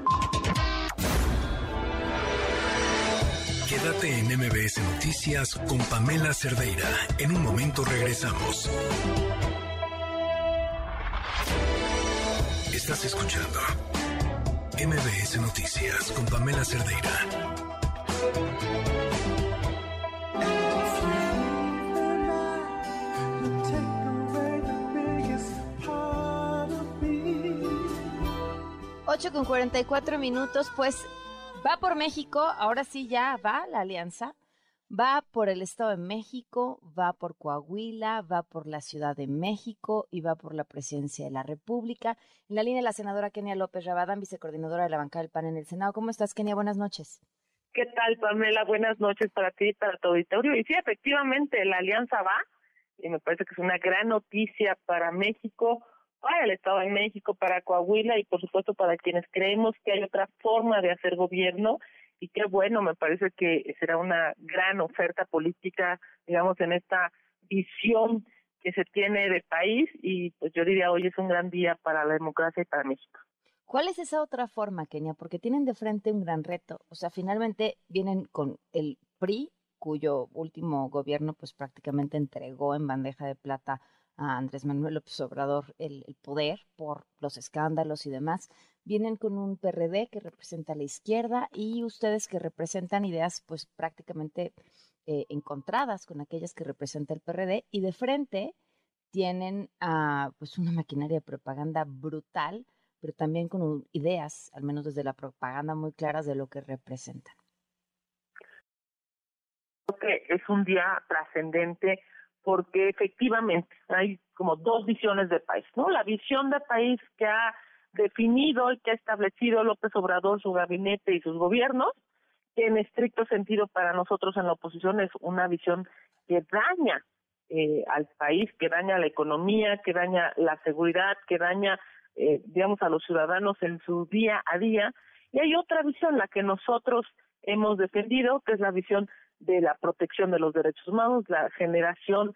Quédate en MBS Noticias con Pamela Cerdeira. En un momento regresamos. Estás escuchando MBS Noticias con Pamela Cerdeira. Ocho con 44 minutos, pues va por México, ahora sí ya va la alianza Va por el Estado de México, va por Coahuila, va por la Ciudad de México y va por la Presidencia de la República. En la línea la senadora Kenia López Rabadán, vicecoordinadora de la bancada del PAN en el Senado. ¿Cómo estás, Kenia? Buenas noches. ¿Qué tal, Pamela? Buenas noches para ti y para tu auditorio. Y sí, efectivamente, la alianza va, y me parece que es una gran noticia para México, para el Estado de México, para Coahuila y, por supuesto, para quienes creemos que hay otra forma de hacer gobierno. Y qué bueno, me parece que será una gran oferta política, digamos, en esta visión que se tiene de país. Y pues yo diría, hoy es un gran día para la democracia y para México. ¿Cuál es esa otra forma, Kenia? Porque tienen de frente un gran reto. O sea, finalmente vienen con el PRI, cuyo último gobierno pues prácticamente entregó en bandeja de plata a Andrés Manuel López Obrador el, poder por los escándalos y demás. Vienen con un PRD que representa a la izquierda y ustedes que representan ideas pues prácticamente eh, encontradas con aquellas que representa el PRD y de frente tienen a pues una maquinaria de propaganda brutal pero también con ideas, al menos desde la propaganda, muy claras de lo que representan. Creo que es un día trascendente porque efectivamente hay como dos visiones de país, ¿no? La visión de país que ha definido y que ha establecido López Obrador, su gabinete y sus gobiernos, que en estricto sentido para nosotros en la oposición es una visión que daña eh, al país, que daña la economía, que daña la seguridad, que daña eh, digamos, a los ciudadanos en su día a día. Y hay otra visión, la que nosotros hemos defendido, que es la visión de la protección de los derechos humanos, la generación,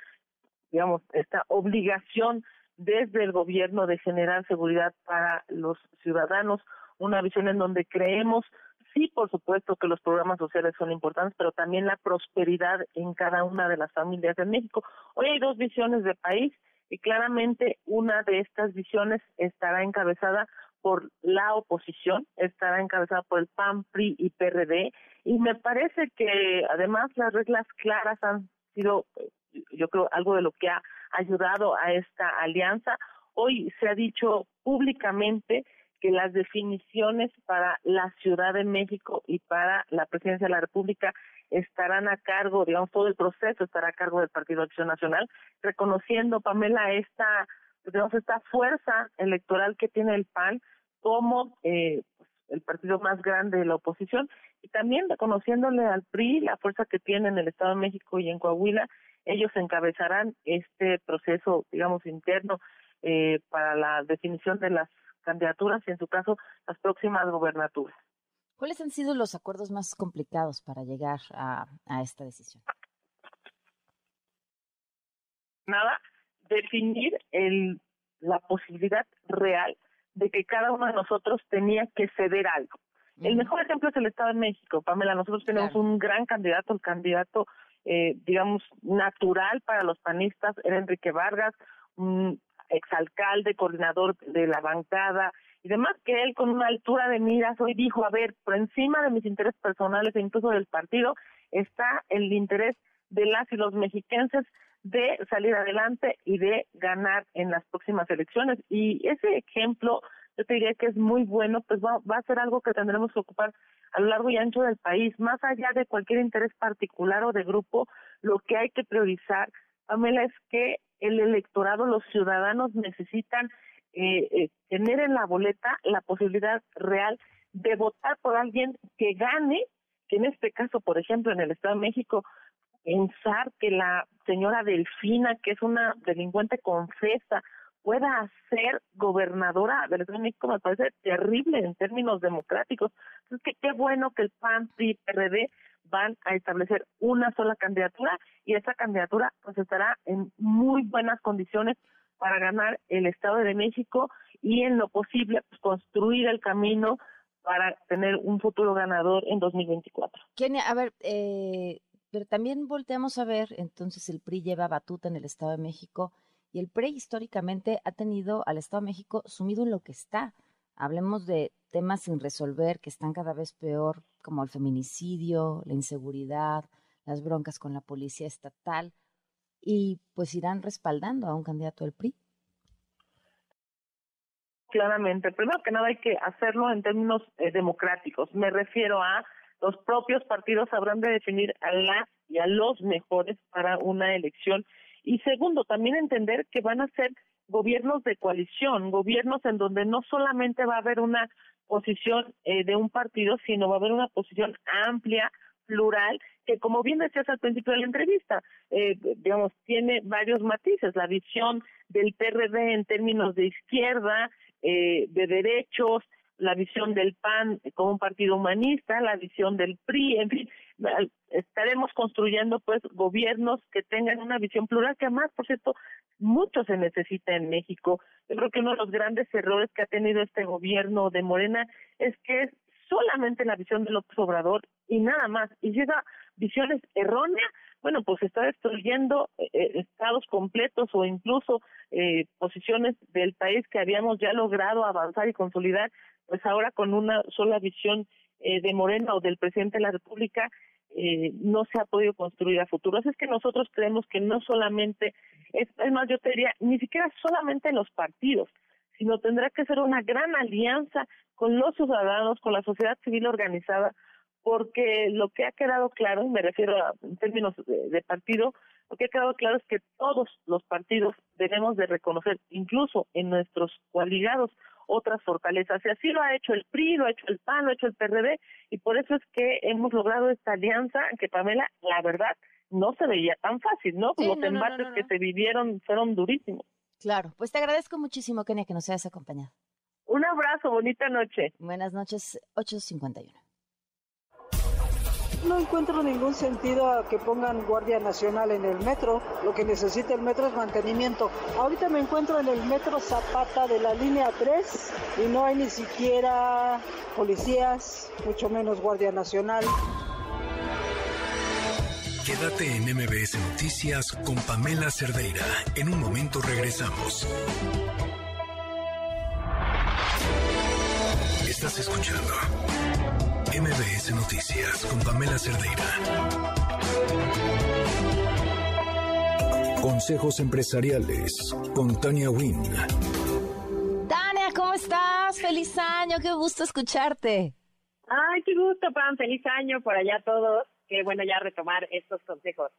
digamos, esta obligación desde el gobierno de generar seguridad para los ciudadanos, una visión en donde creemos, sí, por supuesto que los programas sociales son importantes, pero también la prosperidad en cada una de las familias de México. Hoy hay dos visiones de país y claramente una de estas visiones estará encabezada por la oposición, estará encabezada por el PAN, PRI y PRD, y me parece que además las reglas claras han sido, yo creo, algo de lo que ha ayudado a esta alianza. Hoy se ha dicho públicamente que las definiciones para la Ciudad de México y para la Presidencia de la República estarán a cargo, digamos, todo el proceso estará a cargo del Partido Acción Nacional, reconociendo, Pamela, esta, digamos, esta fuerza electoral que tiene el PAN como eh, pues, el partido más grande de la oposición y también reconociéndole al PRI la fuerza que tiene en el Estado de México y en Coahuila, ellos encabezarán este proceso, digamos, interno eh, para la definición de las candidaturas y en su caso las próximas gobernaturas. ¿Cuáles han sido los acuerdos más complicados para llegar a, esta decisión? Nada, definir el, la posibilidad real de que cada uno de nosotros tenía que ceder algo. El mejor ejemplo es el Estado de México, Pamela. Nosotros tenemos un gran candidato, el candidato, eh, digamos, natural para los panistas, era Enrique Vargas, un exalcalde, coordinador de la bancada, y demás, que él con una altura de miras hoy dijo, a ver, por encima de mis intereses personales e incluso del partido, está el interés de las y los mexiquenses de salir adelante y de ganar en las próximas elecciones. Y ese ejemplo, yo te diría que es muy bueno, pues va, va a ser algo que tendremos que ocupar a lo largo y ancho del país, más allá de cualquier interés particular o de grupo, lo que hay que priorizar, Pamela, es que el electorado, los ciudadanos necesitan eh, eh, tener en la boleta la posibilidad real de votar por alguien que gane, que en este caso, por ejemplo, en el Estado de México, pensar que la señora Delfina, que es una delincuente confesa, pueda ser gobernadora del Estado de México me parece terrible en términos democráticos. Entonces, que qué bueno que el PAN, PRI, PRD van a establecer una sola candidatura y esa candidatura pues estará en muy buenas condiciones para ganar el Estado de México y en lo posible pues, construir el camino para tener un futuro ganador en 2024. Kenia, a ver, eh, pero también volteamos a ver, entonces el PRI lleva batuta en el Estado de México y el PRI históricamente ha tenido al Estado de México sumido en lo que está. Hablemos de temas sin resolver que están cada vez peor, como el feminicidio, la inseguridad, las broncas con la policía estatal y pues irán respaldando a un candidato del PRI. Claramente, primero que nada hay que hacerlo en términos eh, democráticos. Me refiero a los propios partidos habrán de definir a las y a los mejores para una elección. Y segundo, también entender que van a ser gobiernos de coalición, gobiernos en donde no solamente va a haber una posición eh, de un partido, sino va a haber una posición amplia, plural, que como bien decías al principio de la entrevista, eh, digamos, tiene varios matices, la visión del PRD en términos de izquierda, eh, de derechos, la visión del PAN como un partido humanista, la visión del PRI, en fin, estaremos construyendo pues gobiernos que tengan una visión plural, que además, por cierto, mucho se necesita en México. Yo creo que uno de los grandes errores que ha tenido este gobierno de Morena es que es solamente la visión de López Obrador y nada más. Y llega visiones erróneas, bueno, pues está destruyendo eh, eh, estados completos o incluso eh, posiciones del país que habíamos ya logrado avanzar y consolidar, pues ahora con una sola visión de Morena o del presidente de la República no se ha podido construir a futuro. Así es que nosotros creemos que no solamente, es, es más, yo te diría, ni siquiera solamente los partidos, sino tendrá que ser una gran alianza con los ciudadanos, con la sociedad civil organizada, porque lo que ha quedado claro, y me refiero a, en términos de, partido, lo que ha quedado claro es que todos los partidos debemos de reconocer, incluso en nuestros coaligados, otras fortalezas. Y así lo ha hecho el PRI, lo ha hecho el PAN, lo ha hecho el PRD, y por eso es que hemos logrado esta alianza que, Pamela, la verdad, no se veía tan fácil, ¿no? los embates que se vivieron fueron durísimos. Claro, pues te agradezco muchísimo, Kenia, que nos hayas acompañado. Un abrazo, bonita noche. Buenas noches, 851 no encuentro ningún sentido a que pongan Guardia Nacional en el metro. Lo que necesita el metro es mantenimiento. Ahorita me encuentro en el metro Zapata de la línea 3 y no hay ni siquiera policías, mucho menos Guardia Nacional. Quédate en MBS Noticias con Pamela Cerdeira. En un momento regresamos. Estás escuchando MBS Noticias con Pamela Cerdeira. Consejos empresariales con Tania Wynn. Tania, ¿cómo estás? Feliz año, qué gusto escucharte. Ay, qué gusto, Pam, feliz año por allá todos. Qué bueno ya retomar estos consejos.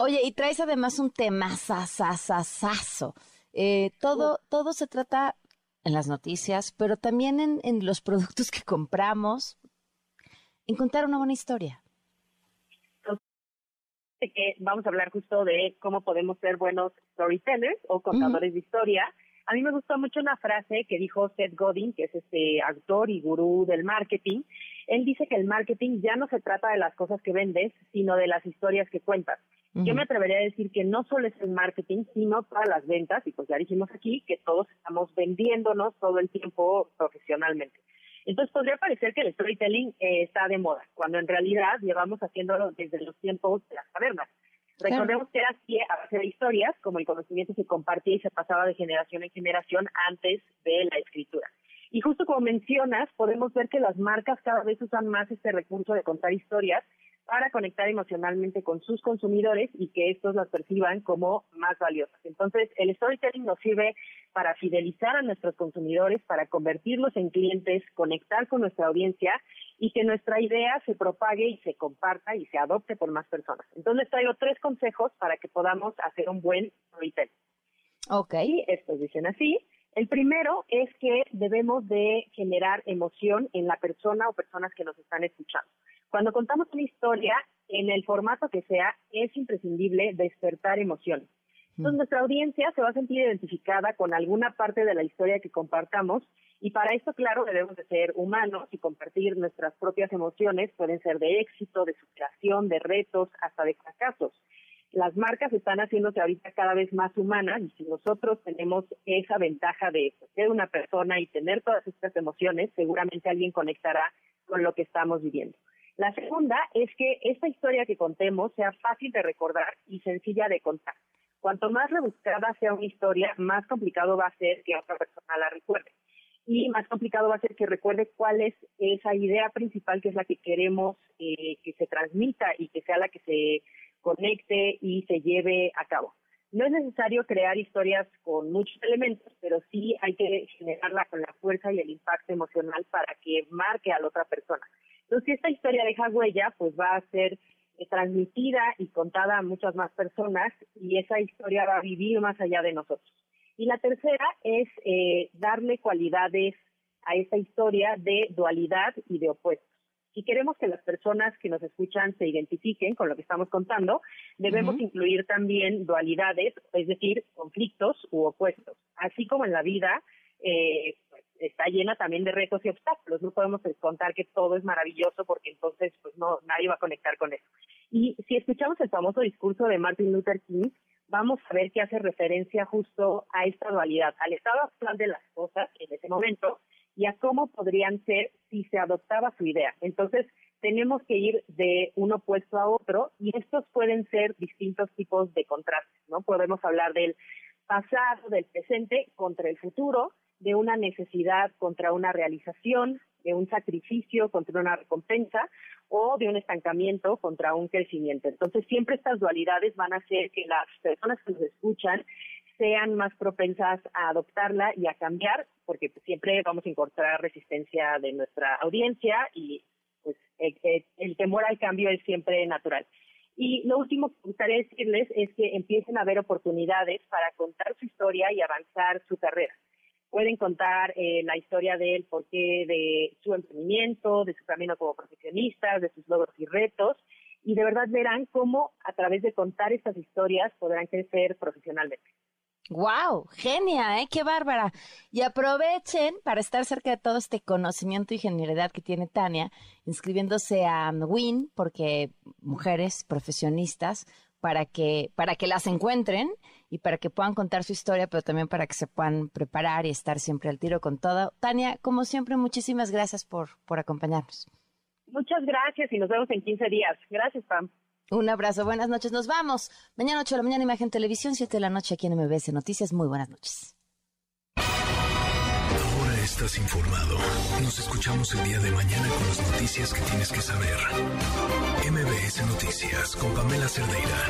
Oye, y traes además un tema sasasasazo. Eh, todo, todo se trata en las noticias, pero también en, en los productos que compramos, en contar una buena historia. Que vamos a hablar justo de cómo podemos ser buenos storytellers o contadores de historia. A mí me gustó mucho una frase que dijo Seth Godin, que es este actor y gurú del marketing. Él dice que el marketing ya no se trata de las cosas que vendes, sino de las historias que cuentas. Yo me atrevería a decir que no solo es el marketing, sino todas las ventas, y pues ya dijimos aquí que todos estamos vendiéndonos todo el tiempo profesionalmente. Entonces podría parecer que el storytelling eh, está de moda, cuando en realidad llevamos haciéndolo desde los tiempos de las cavernas. Recordemos que era así a base de historias, como el conocimiento se compartía y se pasaba de generación en generación antes de la escritura. Y justo como mencionas, podemos ver que las marcas cada vez usan más este recurso de contar historias para conectar emocionalmente con sus consumidores y que estos las perciban como más valiosas. Entonces, el storytelling nos sirve para fidelizar a nuestros consumidores, para convertirlos en clientes, conectar con nuestra audiencia y que nuestra idea se propague y se comparta y se adopte por más personas. Entonces, traigo tres consejos para que podamos hacer un buen storytelling. Ok. Y estos dicen así. El primero es que debemos de generar emoción en la persona o personas que nos están escuchando. Cuando contamos una historia, en el formato que sea, es imprescindible despertar emociones. Entonces, mm. nuestra audiencia se va a sentir identificada con alguna parte de la historia que compartamos y para esto, claro, debemos de ser humanos y compartir nuestras propias emociones, pueden ser de éxito, de superación, de retos, hasta de fracasos. Las marcas están haciéndose ahorita cada vez más humanas y si nosotros tenemos esa ventaja de ser una persona y tener todas estas emociones, seguramente alguien conectará con lo que estamos viviendo. La segunda es que esta historia que contemos sea fácil de recordar y sencilla de contar. Cuanto más rebuscada sea una historia, más complicado va a ser que otra persona la recuerde. Y más complicado va a ser que recuerde cuál es esa idea principal que es la que queremos eh, que se transmita y que sea la que se conecte y se lleve a cabo. No es necesario crear historias con muchos elementos, pero sí hay que generarla con la fuerza y el impacto emocional para que marque a la otra persona. Entonces, si esta historia deja huella, pues va a ser transmitida y contada a muchas más personas y esa historia va a vivir más allá de nosotros. Y la tercera es eh, darle cualidades a esta historia de dualidad y de opuestos. Si queremos que las personas que nos escuchan se identifiquen con lo que estamos contando, debemos incluir también dualidades, es decir, conflictos u opuestos. Así como en la vida eh, pues, está llena también de retos y obstáculos. No podemos contar que todo es maravilloso porque entonces pues no nadie va a conectar con eso. Y si escuchamos el famoso discurso de Martin Luther King, vamos a ver que hace referencia justo a esta dualidad, al estado actual de las cosas en ese momento y a cómo podrían ser si se adoptaba su idea. Entonces, tenemos que ir de un opuesto a otro y estos pueden ser distintos tipos de contrastes, ¿no? Podemos hablar del pasado, del presente contra el futuro, de una necesidad contra una realización, de un sacrificio contra una recompensa o de un estancamiento contra un crecimiento. Entonces, siempre estas dualidades van a hacer que las personas que nos escuchan sean más propensas a adoptarla y a cambiar, porque siempre vamos a encontrar resistencia de nuestra audiencia y pues el, temor al cambio es siempre natural. Y lo último que gustaría decirles es que empiecen a ver oportunidades para contar su historia y avanzar su carrera. Pueden contar eh, la historia de él, porqué de su emprendimiento, de su camino como profesionistas, de sus logros y retos, y de verdad verán cómo a través de contar estas historias podrán crecer profesionalmente. ¡Wow! Genia, ¿eh? ¡Qué bárbara! Y aprovechen para estar cerca de todo este conocimiento y genialidad que tiene Tania, inscribiéndose a WIN, porque mujeres profesionistas, para que, para que las encuentren y para que puedan contar su historia, pero también para que se puedan preparar y estar siempre al tiro con todo. Tania, como siempre, muchísimas gracias por, por acompañarnos. Muchas gracias y nos vemos en 15 días. Gracias, Pam. Un abrazo, buenas noches, nos vamos. Mañana 8 de la mañana, Imagen Televisión, 7 de la noche aquí en MBS Noticias. Muy buenas noches. Ahora estás informado. Nos escuchamos el día de mañana con las noticias que tienes que saber. MBS Noticias con Pamela Cerdeira.